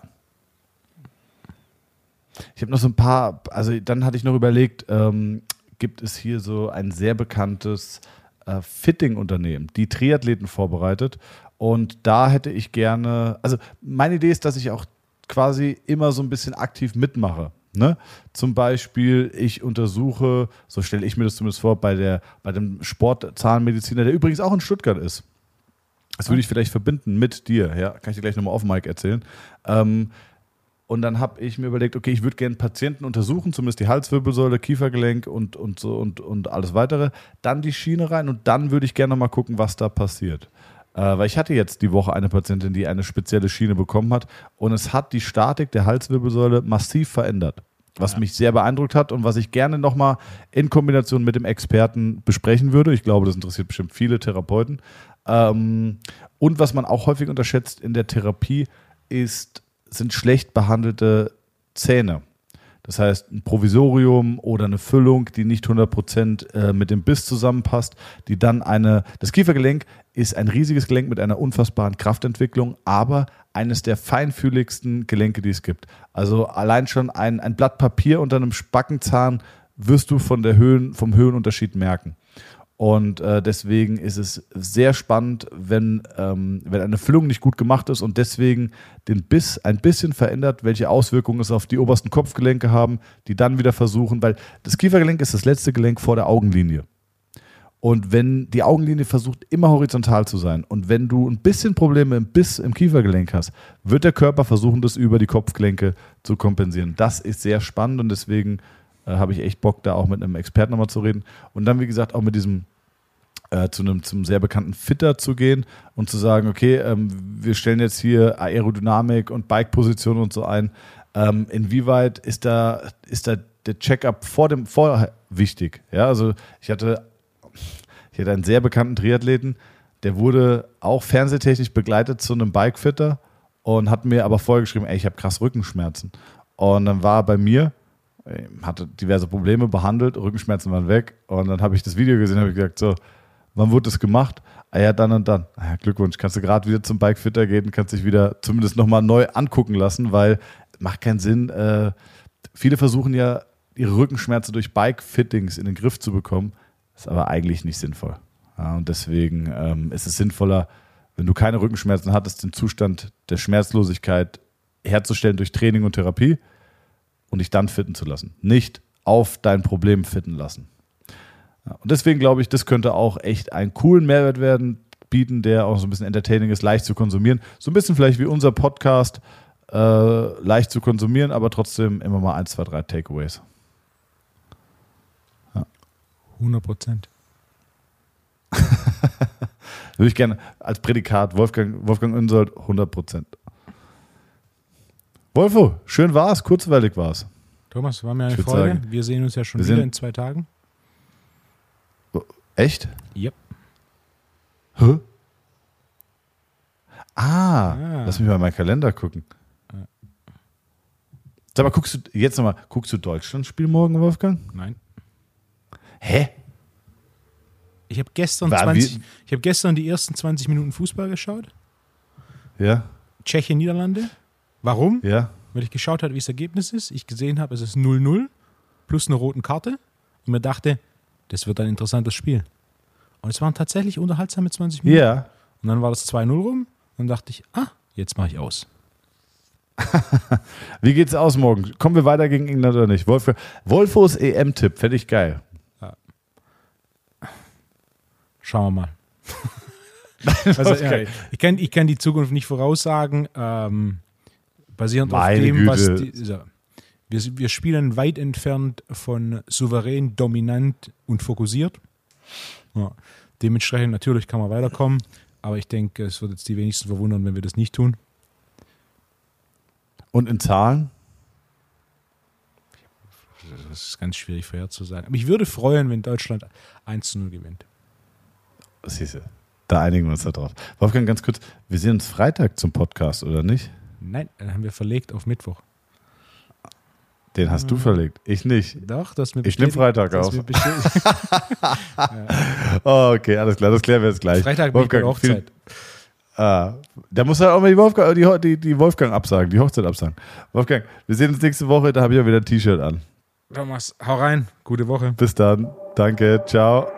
Ich habe noch so ein paar, also dann hatte ich noch überlegt, ähm, gibt es hier so ein sehr bekanntes äh, Fitting-Unternehmen, die Triathleten vorbereitet. Und da hätte ich gerne, also meine Idee ist, dass ich auch quasi immer so ein bisschen aktiv mitmache. Ne? Zum Beispiel, ich untersuche, so stelle ich mir das zumindest vor, bei, der, bei dem Sportzahnmediziner, der übrigens auch in Stuttgart ist. Das würde ich vielleicht verbinden mit dir, ja, kann ich dir gleich nochmal auf Mike erzählen. Ähm, und dann habe ich mir überlegt, okay, ich würde gerne Patienten untersuchen, zumindest die Halswirbelsäule, Kiefergelenk und, und, so und, und alles weitere. Dann die Schiene rein und dann würde ich gerne mal gucken, was da passiert. Äh, weil ich hatte jetzt die Woche eine Patientin, die eine spezielle Schiene bekommen hat und es hat die Statik der Halswirbelsäule massiv verändert. Was Ja. mich sehr beeindruckt hat und was ich gerne nochmal in Kombination mit dem Experten besprechen würde. Ich glaube, das interessiert bestimmt viele Therapeuten. Ähm, und was man auch häufig unterschätzt in der Therapie ist, sind schlecht behandelte Zähne. Das heißt, ein Provisorium oder eine Füllung, die nicht 100% äh, mit dem Biss zusammenpasst, die dann eine, das Kiefergelenk ist ein riesiges Gelenk mit einer unfassbaren Kraftentwicklung, aber eines der feinfühligsten Gelenke, die es gibt. Also allein schon ein, ein Blatt Papier unter einem Backenzahn wirst du von der Höhen, vom Höhenunterschied merken. Und äh, deswegen ist es sehr spannend, wenn, ähm, wenn eine Füllung nicht gut gemacht ist und deswegen den Biss ein bisschen verändert, welche Auswirkungen es auf die obersten Kopfgelenke haben, die dann wieder versuchen, weil das Kiefergelenk ist das letzte Gelenk vor der Augenlinie. Und wenn die Augenlinie versucht, immer horizontal zu sein und wenn du ein bisschen Probleme im Biss im Kiefergelenk hast, wird der Körper versuchen, das über die Kopfgelenke zu kompensieren. Das ist sehr spannend und deswegen äh, habe ich echt Bock, da auch mit einem Experten nochmal zu reden. Und dann, wie gesagt, auch mit diesem äh, zu einem zum sehr bekannten Fitter zu gehen und zu sagen, okay, ähm, wir stellen jetzt hier Aerodynamik und Bike-Position und so ein. Ähm, inwieweit ist da, ist da der Checkup vor dem vorher wichtig? Ja, also ich hatte, ich hatte einen sehr bekannten Triathleten, der wurde auch fernsehtechnisch begleitet zu einem Bikefitter und hat mir aber vorher geschrieben, ey, ich habe krass Rückenschmerzen. Und dann war er bei mir, hatte diverse Probleme behandelt, Rückenschmerzen waren weg. Und dann habe ich das Video gesehen und habe gesagt, so, wann wurde das gemacht? Ah ja, dann und dann. Ah ja, Glückwunsch, kannst du gerade wieder zum Bikefitter gehen, kannst dich wieder zumindest nochmal neu angucken lassen, weil macht keinen Sinn. Äh, viele versuchen ja, ihre Rückenschmerzen durch Bike-Fittings in den Griff zu bekommen. Ist aber eigentlich nicht sinnvoll. Ja, und deswegen ähm, ist es sinnvoller, wenn du keine Rückenschmerzen hattest, den Zustand der Schmerzlosigkeit herzustellen durch Training und Therapie und dich dann fitten zu lassen. Nicht auf dein Problem fitten lassen. Ja, und deswegen glaube ich, das könnte auch echt einen coolen Mehrwert werden, bieten, der auch so ein bisschen entertaining ist, leicht zu konsumieren. So ein bisschen vielleicht wie unser Podcast, äh, leicht zu konsumieren, aber trotzdem immer mal ein, zwei, drei Takeaways. 100 Prozent. Würde ich gerne als Prädikat Wolfgang, Wolfgang Unsold 100 Prozent. Wolfo, schön war's, kurzweilig war's. Thomas, war mir eine Ich Freude. sagen, wir sehen uns ja schon wieder in zwei Tagen. Echt? Yep. Hä? Ah, Ah. lass mich mal in meinen Kalender gucken. Sag mal, guckst du jetzt nochmal, guckst du Deutschland-Spiel morgen, Wolfgang? Nein. Hä? Ich habe gestern, War 20 wie- ich hab gestern die ersten 20 Minuten Fußball geschaut. Ja, Tschechien, Niederlande. Warum? ja. Weil ich geschaut habe, wie das Ergebnis ist. Ich gesehen habe, es ist 0-0 plus eine roten Karte. Und mir dachte, das wird ein interessantes Spiel. Und es waren tatsächlich unterhaltsame 20 Minuten. Ja. Und dann war das 2-0 rum. Und dann dachte ich, ah, jetzt mache ich aus. Wie geht's aus morgen? Kommen wir weiter gegen England oder nicht? Wolf, Wolfos EM-Tipp, fände ich geil. Schauen wir mal. also, ja, ich, kann, ich kann die Zukunft nicht voraussagen. Ähm, basierend Meine auf dem, was Güte. die, so. wir, wir spielen weit entfernt von souverän, dominant und fokussiert. Ja. Dementsprechend natürlich kann man weiterkommen, aber ich denke, es wird jetzt die wenigsten verwundern, wenn wir das nicht tun. Und in Zahlen? Das ist ganz schwierig vorherzusagen. Aber ich würde freuen, wenn Deutschland 1 zu 0 gewinnt. Siehste, da einigen wir uns da drauf. Wolfgang, ganz kurz, wir sehen uns Freitag zum Podcast, oder nicht? Nein, dann haben wir verlegt auf Mittwoch. Den hast du verlegt, ich nicht. Doch, das mir Ich nehm bestätigt- Freitag auf. Oh, okay, alles klar, das klären wir jetzt gleich. Freitag Wolfgang, Hochzeit. Viel, ah, da muss halt auch mal die Wolfgang, die, die, die Wolfgang absagen, die Hochzeit absagen. Wolfgang, wir sehen uns nächste Woche, da habe ich auch wieder ein T-Shirt an. Thomas, hau rein. Gute Woche. Bis dann, danke, ciao.